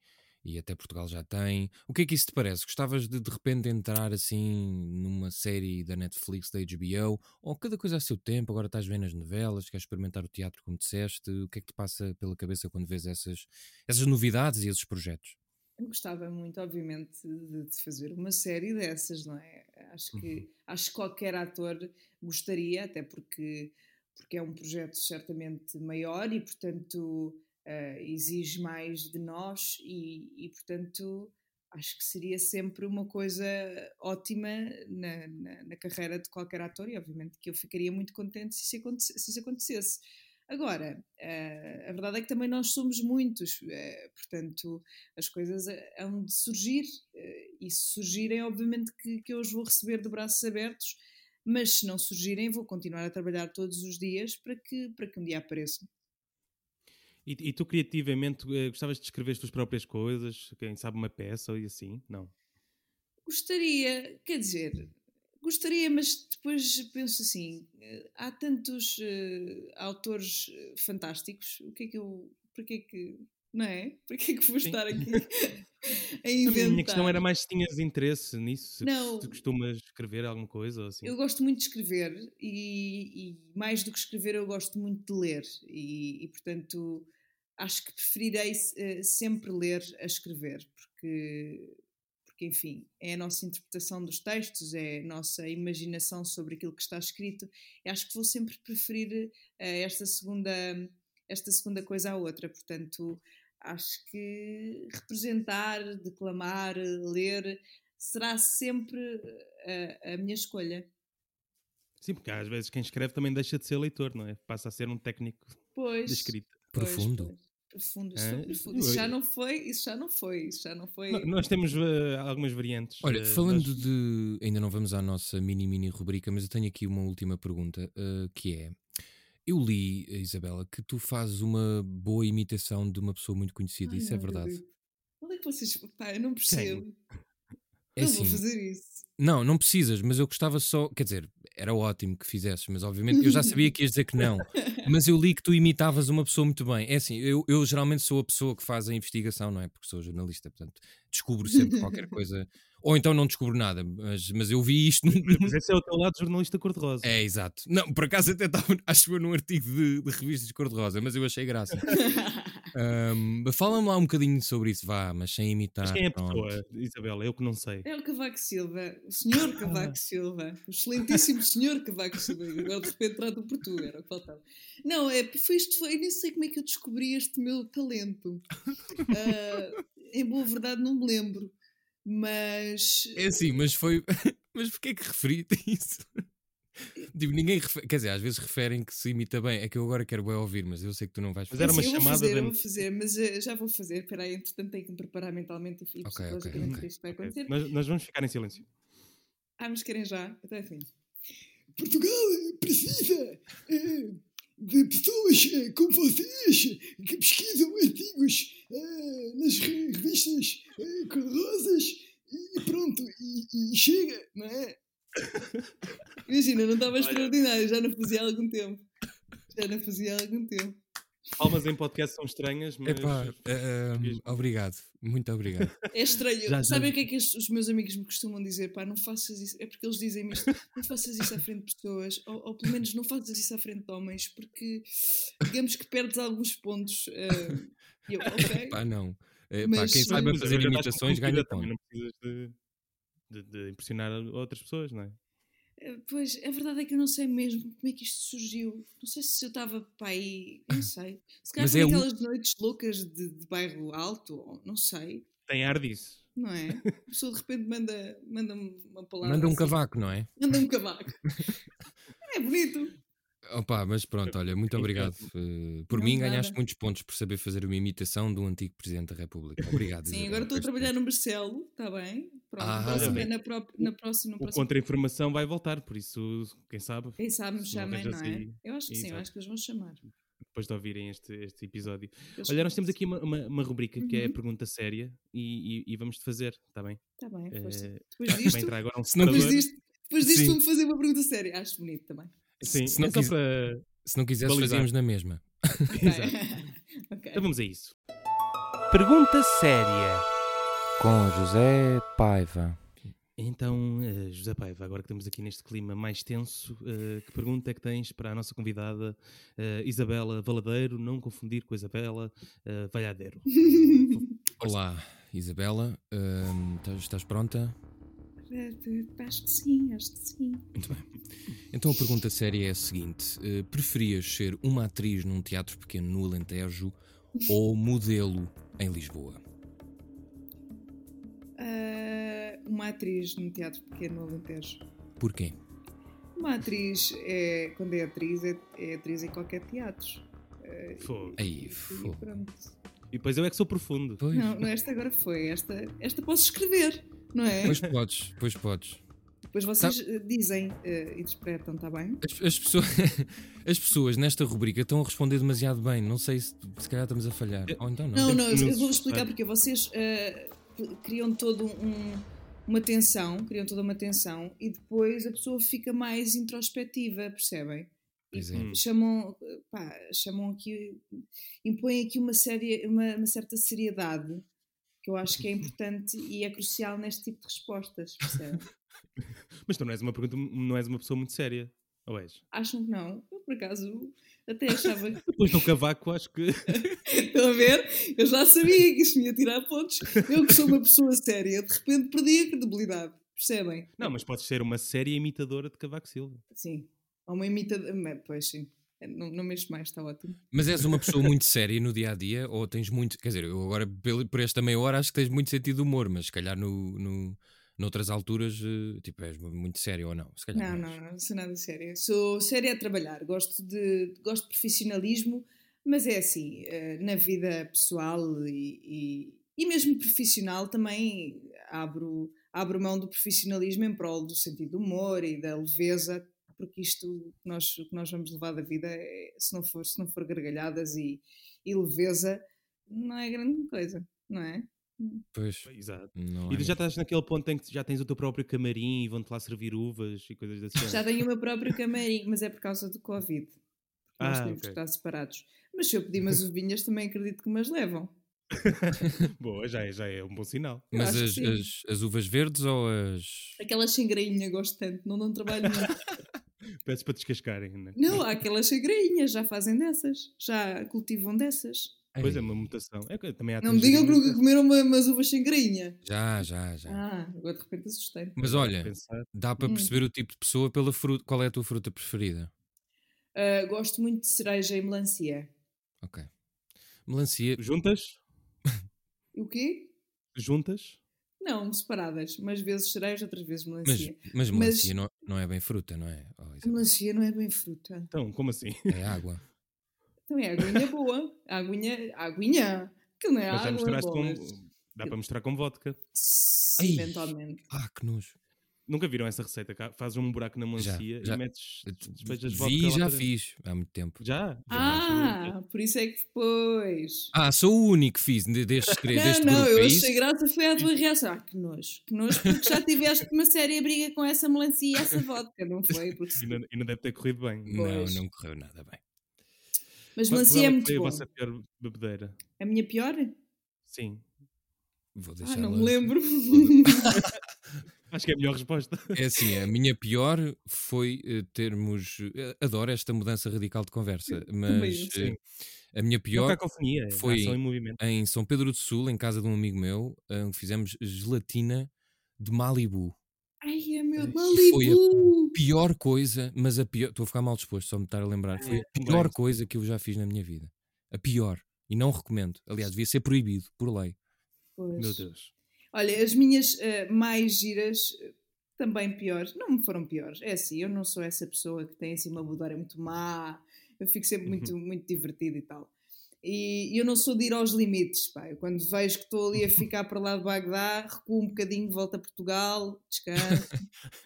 e até Portugal já tem, o que é que isso te parece? Gostavas de de repente entrar assim numa série da Netflix, da HBO, ou cada coisa a seu tempo? Agora estás vendo as novelas, queres experimentar o teatro como disseste? O que é que te passa pela cabeça quando vês essas, essas novidades e esses projetos? Eu gostava muito, obviamente, de, de fazer uma série dessas, não é? Acho que, acho que qualquer ator gostaria, até porque, porque é um projeto certamente maior e, portanto, ah, exige mais de nós e, e, portanto, acho que seria sempre uma coisa ótima na, na, na carreira de qualquer ator e, obviamente, que eu ficaria muito contente se isso, se isso acontecesse. Agora, ah, a verdade é que também nós somos muitos, eh, portanto, as coisas hão de surgir, e se surgirem, obviamente que, que eu os vou receber de braços abertos, mas se não surgirem, vou continuar a trabalhar todos os dias para que, para que um dia apareçam. E, e tu criativamente eh, gostavas de escrever as tuas próprias coisas? Quem sabe uma peça ou assim? Não. Gostaria, quer dizer, gostaria, mas depois penso assim: eh, há tantos eh, autores fantásticos, o que é que eu. Para que é que. Não é? Para que é que vou Sim. estar aqui a A inventar? minha questão era mais se tinhas interesse nisso, se Não. tu costumas escrever alguma coisa assim. Eu gosto muito de escrever e, e mais do que escrever, eu gosto muito de ler e, e, portanto, acho que preferirei eh, sempre ler a escrever, porque, porque, enfim, é a nossa interpretação dos textos, é a nossa imaginação sobre aquilo que está escrito. E acho que vou sempre preferir eh, esta, segunda, esta segunda coisa à outra, portanto, acho que representar, declamar, ler será sempre a, a minha escolha. Sim, porque às vezes quem escreve também deixa de ser leitor, não é? Passa a ser um técnico Pois. de escrita. pois, Profundo. pois. Profundo, É, profundo. Isso já não foi, isso já não foi, isso já não foi. No- Nós temos eh, algumas variantes. Olha, eh, falando nós- de. Ainda não vamos à nossa mini, mini rubrica, mas eu tenho aqui uma última pergunta eh, que é. Eu li, Isabela, que tu fazes uma boa imitação de uma pessoa muito conhecida. Ai, Isso é verdade? Onde é que vocês. Pá, eu não percebo. É não assim, vou fazer isso. Não, não precisas, mas eu gostava só. Quer dizer, era ótimo que fizesses, mas obviamente eu já sabia que ias dizer que não. Mas eu li que tu imitavas uma pessoa muito bem. É assim, eu, eu geralmente sou a pessoa que faz a investigação, não é? Porque sou jornalista, portanto descubro sempre qualquer coisa. Ou então não descubro nada, mas, mas eu vi isto. Mas esse é o teu lado jornalista cor-de-rosa. É, exato. Não, por acaso até estava, acho eu, num artigo de, de revistas de cor-de-rosa, mas eu achei graça. Ahm, Fala-me lá um bocadinho sobre isso, vá, mas sem imitar. Mas quem é a pronto. pessoa, Isabela? Eu que não sei. É o Cavaco Silva, o senhor Cavaco Silva, o excelentíssimo senhor Cavaco Silva. Agora de repente trata por tu, era o que faltava. Não, é, foi isto, foi, eu nem sei como é que eu descobri este meu talento. Ah, em boa verdade, não me lembro. Mas É assim, mas foi. mas porquê é que referiste isso? Tipo, ninguém refere... Quer dizer, às vezes referem que se imita bem. É que eu agora quero bem ouvir, mas eu sei que tu não vais Mas fazer. era uma Sim, eu vou chamada fazer, eu vou fazer, mas eh, já vou fazer. Espera aí, entretanto tenho que me preparar mentalmente e Ok, ok, psicologicamente ok. que isto vai Ok, acontecer. Nós, nós vamos ficar em silêncio. Ah, mas querem já? Então assim. Portugal precisa eh, de pessoas eh, como vocês que pesquisam artigos eh, nas re- revistas eh, cor-de-rosas e pronto, e, e chega, não é? Imagina, não estava extraordinário, já não fazia há algum tempo. Já não fazia há algum tempo. Palmas em podcast são estranhas, mas. Epá, ahm, obrigado, muito obrigado. É estranho. Já, já. Sabem o que é que os meus amigos me costumam dizer? Pá, não faças isso. É porque eles dizem-me isto. Não faças isso à frente de pessoas. Ou, ou pelo menos não faças isso à frente de homens. Porque digamos que perdes alguns pontos. e eu, ok. Pá, não. Eh, pá, Mas- quem saiba fazer imitações ganha comprometida também, ponto. Não precisas de, de- de impressionar outras pessoas, não é? Pois, a verdade é que eu não sei mesmo como é que isto surgiu. Não sei se eu estava para aí. Não sei. Se calhar foi é um- aquelas noites loucas de, de bairro alto. Ou, não sei. Tem ar disso. Não é? A pessoa de repente manda, manda uma palavra. Manda um assim. cavaco, não é? Manda um cavaco. É bonito. Opa, mas pronto, olha, muito obrigado. eh, por Não, mim nada. ganhaste muitos pontos por saber fazer uma imitação do antigo Presidente da República. Obrigado. Sim, Isabel, agora estou a trabalhar no Marcelo, está bem? Pronto, Ah, na próxima, bem. na, na próxima, O contra-informação vai voltar, por isso, quem sabe, Quem sabe me não chamem, não arranjas é? Eu acho que sim, eu acho que eles vão chamar. depois de ouvirem este, este episódio. Olha, nós temos aqui uma, uma, uma rubrica que é a Uhum. pergunta séria e, e, e vamos-te fazer, está bem? Está bem. Eh, Depois disto, agora um não depois disto, depois disto vou-me fazer uma pergunta séria. Acho bonito também. Sim, Se não é quis- para... Se não quisesse, Balizar. fazíamos na mesma. Exato. Ok. Então vamos a isso. Pergunta séria com José Paiva. Então, eh, José Paiva, agora que estamos aqui neste clima mais tenso, eh, que pergunta é que tens para a nossa convidada eh, Isabela Valadeiro, não confundir com a Isabela Valhadeiro? Olá, Isabela. ahm, estás, estás pronta? Acho que sim, acho que sim. Muito bem. Então a pergunta séria é a seguinte: eh, preferias ser uma atriz num teatro pequeno no Alentejo ou modelo em Lisboa? Ah, uma atriz no teatro pequeno no Alentejo. Porquê? Uma atriz, é, quando é atriz, é, é atriz em qualquer teatro. Fogo. Aí, E fogo. pronto. E depois eu é que sou profundo. Pois, Não, não, esta agora foi. Esta, esta posso escrever, não é? pois podes, pois podes. Depois vocês eh, dizem, eh, interpretam, está bem? As, as pessoas, as pessoas nesta rubrica estão a responder demasiado bem. Não sei se, se calhar estamos a falhar. Ou então não. Não, não, eu nos vou explicar porque vocês eh, criam todo um, uma tensão, criam toda uma tensão e depois a pessoa fica mais introspectiva, percebem? É. Hum. Chamam, eh, pá, chamam aqui, impõem aqui uma, série, uma, uma certa seriedade que eu acho que é importante e é crucial neste tipo de respostas, percebem? Mas tu não és uma pergunta, não és uma pessoa muito séria. Ou és? Acham que não? Eu, por acaso, até achava que Depois do cavaco, acho que. Estão a ver? Eu já sabia que isto me ia tirar pontos. Eu que sou uma pessoa séria, de repente perdi a credibilidade. Percebem? Não, mas podes ser uma séria imitadora de Cavaco Silva. Sim. Ou uma imitadora. Pois sim. Não, não mexo mais, está ótimo. Mas és uma pessoa muito séria no dia a dia ou tens muito. Quer dizer, eu agora por esta meia hora acho que tens muito sentido de humor, mas se calhar no, no, noutras alturas, eh, tipo, és muito sério ou não? Se calhar Não, és. não, não sou nada séria. Sou séria a trabalhar. Gosto de, gosto de profissionalismo, mas é assim, eh, na vida pessoal e, e, e mesmo profissional também abro, abro mão do profissionalismo em prol do sentido do humor e da leveza, porque isto que nós, o que nós vamos levar da vida, é, se, não for, se não for gargalhadas e, e leveza, não é grande coisa, não é? Pois. Exato. Não E é tu já estás naquele ponto em que já tens o teu próprio camarim e vão-te lá servir uvas e coisas assim. Já tenho o meu próprio camarim, mas é por causa do Covid. Nós Ah, temos ok. que estar separados. Mas se eu pedir umas uvinhas, também acredito que me as levam. Boa, já é, já é um bom sinal. Mas as, as, as uvas verdes ou as. Aquelas sem grainha gosto tanto, não dão trabalho nenhum. Peço para descascarem, né? Não, há aquelas sem grainhas, já fazem dessas, já cultivam dessas. Pois é, uma mutação. É que também há Não me digam que nunca comeram uma, umas uvas sem grainha. Já, já, já. Ah, agora de repente assustei. Mas olha, dá para Hum. perceber o tipo de pessoa pela fruta. Qual é a tua fruta preferida? Ah, gosto muito de cereja e melancia. Ok. Melancia. Juntas? E o quê? Juntas? Não, separadas. Umas vezes cereja, outras vezes Mas, melancia. mas Mas- melancia Não, não é bem fruta, não é? Oh, A melancia não é bem fruta. Então, como assim? é água. Então é aguinha boa. Aguinha, aguinha. Aquilo não é Mas já água, misturaste bolas. com. Dá para misturar com vodka. Sim, eventualmente. Ah, que nojo. Nunca viram essa receita? cá? Fazes um buraco na melancia já. e metes. despejas vodka Vi lá e já fiz há muito tempo. Já? Ah, por isso é que depois. Ah, sou o único que fiz de- destes três, Não, deste não, grupo. eu é achei graça foi a tua reação. Ah, que nojo, que nojo, porque já tiveste uma séria briga com essa melancia e essa vodka, não foi? Porque... E não, e não deve ter corrido bem. Não, Pois. não correu nada bem. Mas Qual- melancia é que muito foi a bom. vossa pior bebedeira? A minha pior? Sim. Vou Ah, deixar não ela- me lembro. Acho que é a melhor resposta. É assim, a minha pior foi eh, termos. eh, adoro esta mudança radical de conversa, mas eh, a minha Pior pior cacofonia. foi- em movimento. em São Pedro do Sul, em casa de um amigo meu, fizemos gelatina de Malibu. Ai, é meu E foi a- Malibu! Pior coisa, mas a pior. Estou a ficar mal disposto só me estar a lembrar. Foi É, a pior coisa que eu já fiz na minha vida. A pior. E não recomendo. Aliás, devia ser proibido, por lei. Pois. Meu Deus. Olha, as minhas eh, mais giras, eh, também piores, não me foram piores. É assim, eu não sou essa pessoa que tem assim uma budora muito má, eu fico sempre muito, muito divertida e tal. E eu não sou de ir aos limites, pá. Eu quando vejo que estou ali a ficar para lá de Bagdá, recuo um bocadinho, volto a Portugal, descanso.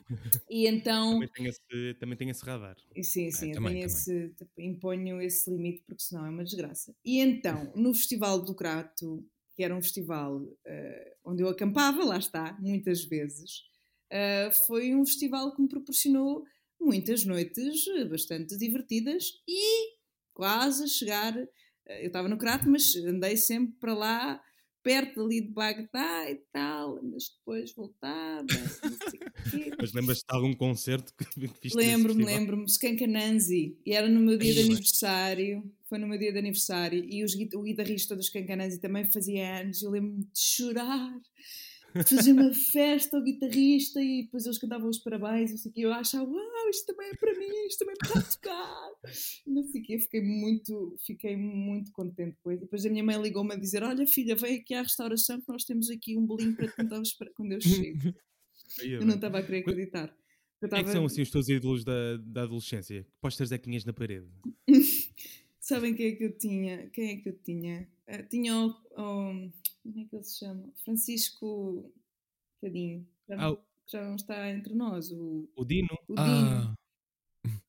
e então, Também tenho esse, também tenho esse radar. e sim, sim, eu também, tenho também. esse, imponho esse limite porque senão é uma desgraça. E então, no Festival do Crato, que era um festival eh, onde eu acampava, lá está, muitas vezes, eh, foi um festival que me proporcionou muitas noites eh, bastante divertidas e quase a chegar. eu estava no Crato, mas andei sempre para lá, perto ali de Bagdá e tal, mas depois voltava. Mas lembras-te de algum concerto que, nesse Lembro-me, lembro-me, Skankananzi, e era no meu dia de aniversário, foi no meu dia de aniversário, e os o guitarrista dos Skankananzi também fazia anos, eu lembro-me de chorar, fazer uma festa ao guitarrista, e depois eles cantavam os parabéns, não sei o quê, eu achava, uau, isto também é para mim, isto também é para tocar, não sei o quê, fiquei muito, fiquei muito contente com isso, depois a minha mãe ligou-me a dizer, olha filha, vem aqui à restauração que nós temos aqui um bolinho para te cantar quando eu chego, eu não estava a querer acreditar. Eu Quem é que são assim os teus ídolos da, da adolescência? Que postas Zequinhas na parede? Sabem quem é que eu tinha? Quem é que eu tinha? Ah, tinha o, o- Como é que ele se chama? Francisco. Tadinho. Já, Ah, não, já não está entre nós. O, o Dino. o Dino. Ah,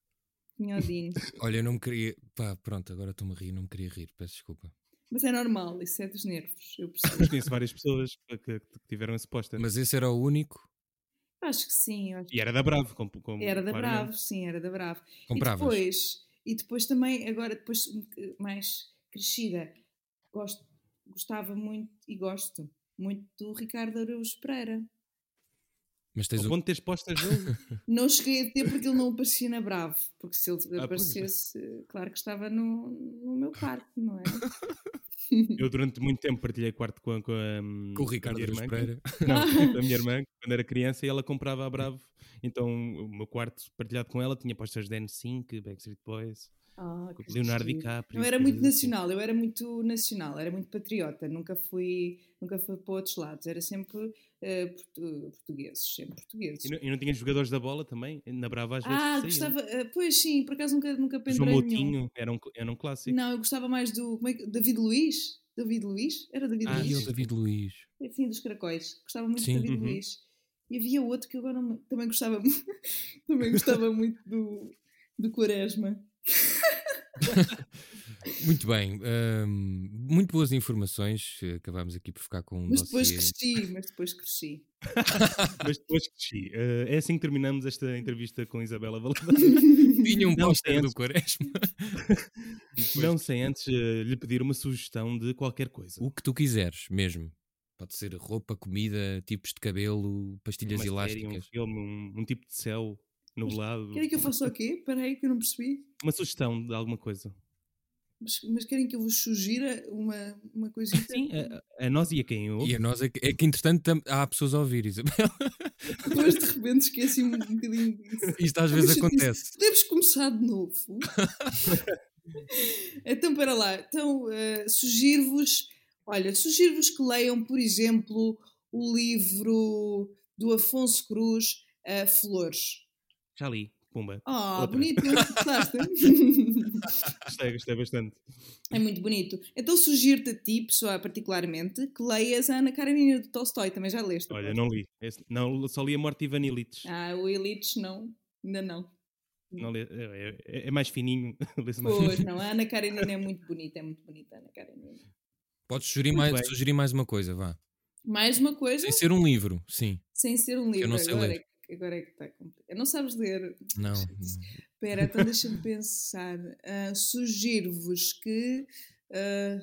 Tinha o Dino. olha, eu não me queria. Pá, pronto, agora estou-me a rir, não me queria rir, peço desculpa. Mas é normal, isso é dos nervos. Eu Mas percebo. conheço várias pessoas que, que- que tiveram esse póster. Mas esse era o único. acho que sim. acho E era da Bravo. Como, como, Era da claramente. Bravo, sim, era da Bravo. Compravas. E depois, e depois também, agora depois mais crescida, gosto, gostava muito e gosto muito do Ricardo Araújo Pereira. Mas tens Ao o. ponto de teres postas dele. Não cheguei a ter porque ele não aparecia na Bravo. Porque se ele Ah, pois. aparecesse, claro que estava no, no meu quarto, não é? Eu durante muito tempo partilhei quarto com a, com a, Com o Ricardo irmã. Pereira. Não, com a minha irmã, quando era criança, e ela comprava a Bravo. Então o meu quarto partilhado com ela tinha postas de N5, Backstreet Boys, Ah, que Leonardo. DiCaprio. Eu era muito assim. nacional, eu era muito nacional, era muito patriota, nunca fui, nunca fui para outros lados, era sempre portu- portugueses, sempre portugueses. E não, e não tinha jogadores da bola também? Na Brava às vezes Ah, gostava, eh, pois sim, por acaso nunca, nunca João pendurei nenhum. Moutinho era um, era um clássico. Não, eu gostava mais do, como é que, David Luiz? David Luiz? Era David Ah, o Luiz? David Luiz. Assim, dos caracóis. Gostava muito Sim. de David Uhum. Luiz. E havia outro que eu agora não também gostava, também gostava muito do, do Quaresma. Muito bem, hum, muito boas informações. Acabámos aqui por ficar com um Mas depois dossiê. cresci, mas depois cresci. Mas depois cresci. Eh, é assim que terminamos esta entrevista com Isabela Valadares. Tinha um póster do. Quaresma. Não sem antes eh, lhe pedir uma sugestão de qualquer coisa. O que tu quiseres, mesmo. Pode ser roupa, comida, tipos de cabelo, pastilhas uma série, um elásticas. filme, um, um tipo de céu nublado. Querem que eu faça o quê? Espera aí que eu não percebi. Uma sugestão de alguma coisa. Mas, mas querem que eu vos sugira uma, uma coisinha? Sim, a, a nós e a quem ouve. E a nós é que, é que entretanto, tam- há pessoas a ouvir, Isabel. Depois de repente esqueci um bocadinho disso. Isto às É vezes chatice. acontece. Podemos começar de novo. então, para lá. Então, eh, sugiro-vos, olha, sugiro-vos que leiam, por exemplo, o livro do Afonso Cruz, eh, Flores. Já li, pumba. Ah, Outra. bonito, gostaste? Gostei, gostei bastante. é muito bonito. Então, sugiro-te a ti, pessoa, particularmente, que leias a Ana Karenina do Tolstói. Também já leste. Olha, não li. Esse- não, só li a Morte Ivan Illich. Ah, o Elites, não. Ainda não. Não li- é, é- é mais fininho. mais. Pois, não. A Ana Karenina é muito bonita. É muito bonita, a Ana Karenina. Podes sugerir Muito mais, bem. sugerir mais uma coisa, vá. Mais uma coisa, Sem ser um livro, sim. sem ser um livro. não sei agora, ler. Agora é que está complicado. Não sabes ler. Não. Espera, então deixa-me pensar. Ah, Sugiro-vos que. ah,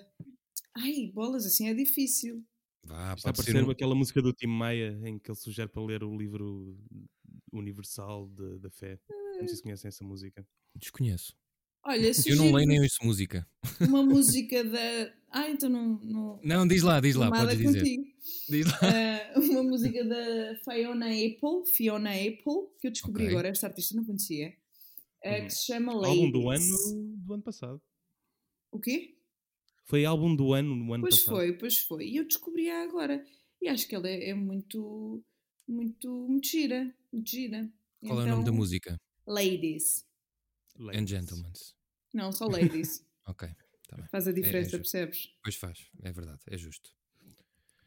ai, bolas, assim é difícil. Vá, Está a parecer um... aquela música do Tim Maia em que ele sugere para ler o livro universal de- da fé. Não sei se conhecem essa música. Desconheço. Olha, Eu não leio nem ouço música. uma música da. Ah, então não. não... Não, diz lá, diz lá, Tomada podes dizer. contigo. Diz lá. Ah, uma música da Fiona Apple, Fiona Apple, que eu descobri Ok. agora, esta artista não conhecia, Uhum. que se chama Ladies. álbum do ano do ano passado. O quê? Foi álbum do ano no ano Pois passado. foi, pois foi. E eu descobri-a agora. E acho que ela é, é muito, muito, muito gira. Muito gira. Qual é o nome da Então, música? Ladies. And Ladies. Gentlemen. Não, só ladies. Ok, tá bem. Faz a diferença, justo. percebes? Pois faz, é verdade, é justo.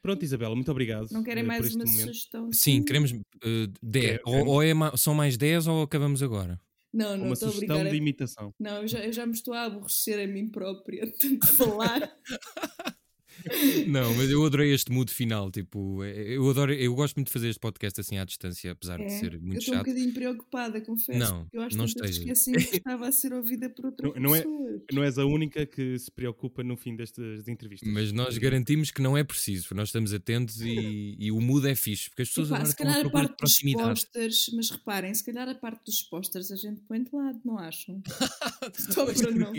Pronto, Isabela, muito obrigado. Não querem eh, mais uma momento. sugestão? Sim, queremos uh, 10. Quero- Ou, ou é ma- são mais 10 ou acabamos agora? Não, não, Uma estou a sugestão brincar. de imitação. Não, eu já, eu já me estou a aborrecer a mim própria de tanto falar. Não, mas eu adorei este mood final. Tipo, é- eu adoro, eu gosto muito de fazer este podcast assim à distância, apesar de É, ser eu muito estou um chato. bocadinho preocupada, confesso. Não, eu acho não que que estava a ser ouvida por outras Não- não é- pessoas. Não és a única que se preocupa no fim destas entrevistas. Mas nós garantimos que não é preciso, nós estamos atentos e, e o mood é fixe, porque as pessoas Epá, agora estão a de parte dos proximidade. posters, mas reparem, se calhar a parte dos posters a gente põe de lado, não acham? Só para não.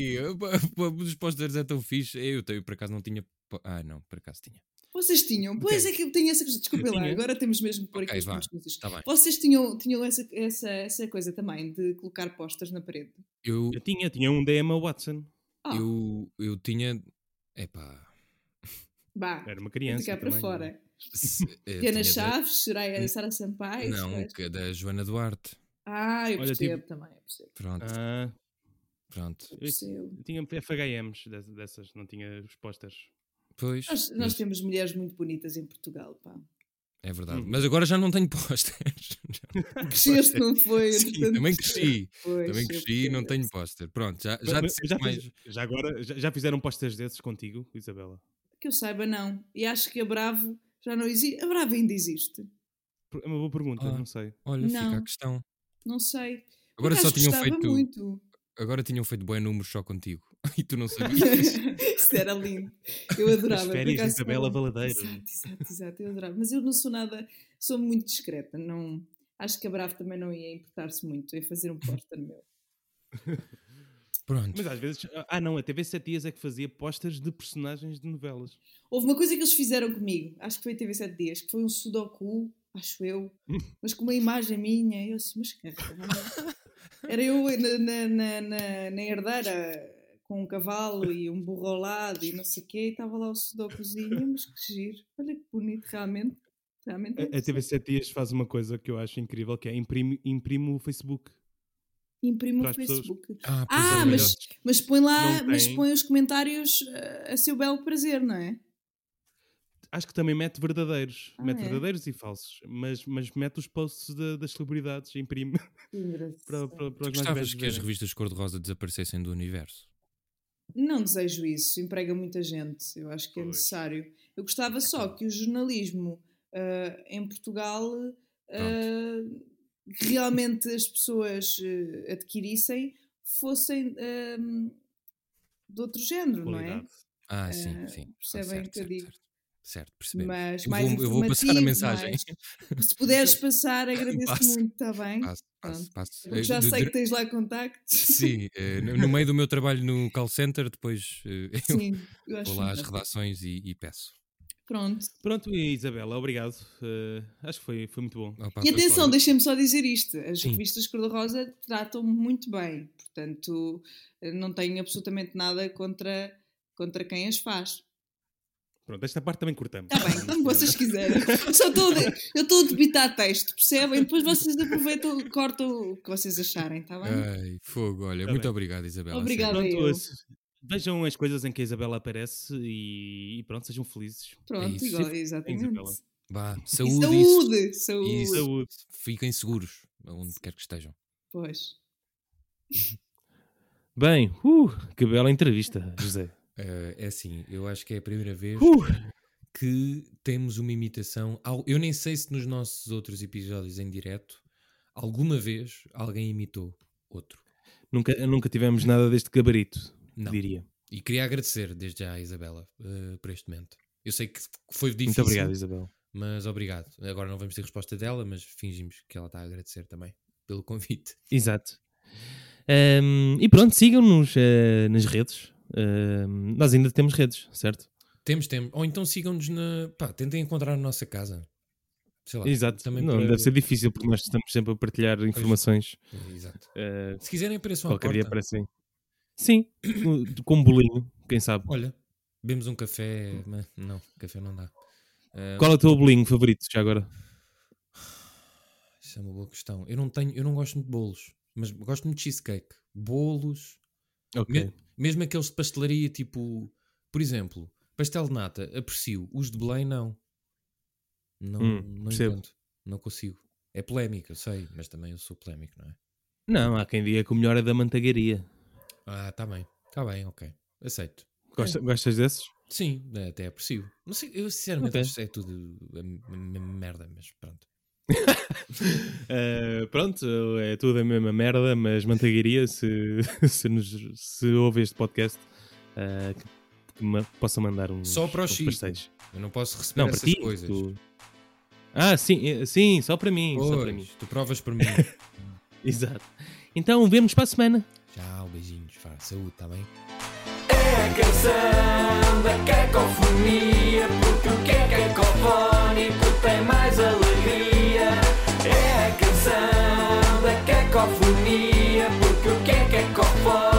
Os posters é tão fixe. Eu, tenho, por acaso não tinha. Ah, não, por acaso tinha. Vocês tinham, pois Ok. é que eu tenho essa coisa. Desculpem lá, agora temos mesmo que pôr Ok, aqui is. Está bem. Vocês tinham, tinham essa, essa, essa coisa também de colocar posters na parede? Eu, Eu tinha, tinha um da Emma Watson. Ah, eu, eu tinha. Epá. vá, Era uma criança. ficar para também. fora. eh, Diana de- Chaves, Soraya, Sara Sampaio. Não, que é da Joana Duarte. Ah, eu Olha, percebo também, eu percebo. Pronto, Ah, pronto. eu, percebo. eu tinha FHMs dessas, dessas, não tinha os posters. Pois. Nós, nós mas temos mulheres muito bonitas em Portugal, pá. É verdade. Hum. Mas agora já não tenho posters. Cresceste, não foi? Sim, também cresci. Pois, Também cresci e não tenho póster. Pronto, já, já Mas- já, mais. fiz- já agora, já, já fizeram posters desses contigo, Isabela? Que eu saiba, não. E acho que a Bravo já não existe. A Bravo ainda existe. É uma boa pergunta, Ah. não sei. Olha, fica a Não. questão. Não sei. Agora só tinham feito. muito. Agora tinham feito bons números só contigo. E tu não sabias. Isso era lindo. Eu adorava. As férias de Isabela Valadeiro. Exato, exato, exato. Eu adorava. Mas eu não sou nada. Sou muito discreta. Não, acho que a Bravo também não ia importar-se muito em fazer um póster meu. Pronto. Mas às vezes. Ah, não, a TV 7 Dias é que fazia posters de personagens de novelas. Houve uma coisa que eles fizeram comigo, acho que foi a TV 7 Dias, que foi um sudoku, acho eu, mas com uma imagem minha. Eu assim, mas que? Era eu na, na, na, na, na herdeira com um cavalo e um burro ao lado e não sei o quê, e estava lá o sudokuzinho, mas que giro. Olha que bonito, realmente. realmente é A, a TV 7 Dias faz uma coisa que eu acho incrível, que é imprime, imprime o Facebook. Imprime o as pessoas. Facebook. Ah, Ah, é. mas, mas põe lá, mas põe os comentários eh, a seu belo prazer, não é? Acho que também mete verdadeiros. Ah, mete é? verdadeiros e falsos. Mas, mas mete os posts da- das celebridades, imprime para, para, para os mais Gostavas que as revistas cor-de-rosa desaparecessem do universo? Não desejo isso, emprega muita gente, eu acho que é Pois. necessário. Eu gostava só que o jornalismo ah, em Portugal que realmente as pessoas ah, adquirissem fossem ah, de outro género, não é? Qualidade. Ah, sim, sim. Percebem o que eu digo? Certo, certo percebemos. Mas Eu mais vou- eu vou passar a informativo, mensagem. Se puderes passar, agradeço Passo. muito, está bem? Passo, passo, passo. Porque Eh, já de- sei de- que tens lá contactos. Sim, eh, no meio do meu trabalho no call center, depois eh, eu Sim, eu acho vou lá às redações e, e peço. Pronto. Pronto, e Isabela, obrigado. Eh, acho que foi, foi muito bom. Opa, E atenção, deixem-me só dizer isto: as Sim. revistas Cor-de-Rosa tratam-me muito bem, portanto, não tenho absolutamente nada contra, contra quem as faz. Pronto, esta parte também cortamos. Está bem, como vocês quiserem. Eu Só estou a de- eu estou a debitar texto, percebem? Depois vocês aproveitam, cortam o que vocês acharem, está bem? Ai, fogo, olha, Tá muito bem. obrigado, Isabela. Obrigada. eu. vejam as coisas em que a Isabela aparece e, e pronto, sejam felizes. Pronto, isso. igual, Isabela. exatamente. Vá, E saúde, isso. saúde, saúde. Isso. Saúde. Fiquem seguros, onde quer que estejam. Pois. Bem, uh, que bela entrevista, José. Eh, é assim, eu acho que é a primeira vez Uh, que temos uma imitação. ao- Eu nem sei se nos nossos outros episódios em direto alguma vez alguém imitou outro. nunca, nunca tivemos nada deste gabarito, Não. diria. E queria agradecer desde já à Isabela eh, por este momento. Eu sei que foi difícil, Muito obrigado, Isabel. mas obrigado. Agora não vamos ter resposta dela, mas fingimos que ela está a agradecer também pelo convite. Exato. Ahm, e pronto, sigam-nos eh, nas redes. Ahm, nós ainda temos redes, certo? Temos, temos. Ou então sigam-nos na. Pá, tentem encontrar a nossa casa. Sei lá. Exato. Também Não, para- deve ser difícil porque nós estamos sempre a partilhar informações. Exato. eh, Se quiserem, apareçam à qualquer dia porta. aparecem. Sim, com- um bolinho, quem sabe. Olha, bebemos um café. mas Não, café não dá. Ah, Qual é o teu bolinho favorito já agora? Isso é uma boa questão. Eu não tenho, eu não gosto muito de bolos, mas gosto muito de cheesecake. Bolos, Ok. me- mesmo aqueles de pastelaria, tipo, por exemplo, pastel de nata, aprecio. Os de Belém, não. Não, Hum, não encontro. Não consigo. É polémico, eu sei, mas também eu sou polémico, não é? Não, há quem diga que o melhor é da manteigaria. Ah, tá bem. Tá bem, ok. Aceito. Gosta- Gostas desses? Sim, até aprecio. Não sei, eu sinceramente Ok. acho que é tudo a merda, mas pronto. Eh, pronto, é tudo a mesma merda, mas manteigaria, se, se, nos, se ouve este podcast, eh, que, que me possa mandar uns, Só para o Chico. pastéis. Eu não posso receber Não, para essas ti. coisas. tu- Ah, sim, eh, sim, só para mim. Só para mim. Pois, tu provas para mim. Exato. Então, vemos para a semana. Tchau, beijinhos. Vá, saúde, tá bem? É a canção da cacofonia, porque o que é cacofónico tem mais alegria. cacofonia, porque o que é cacofonia?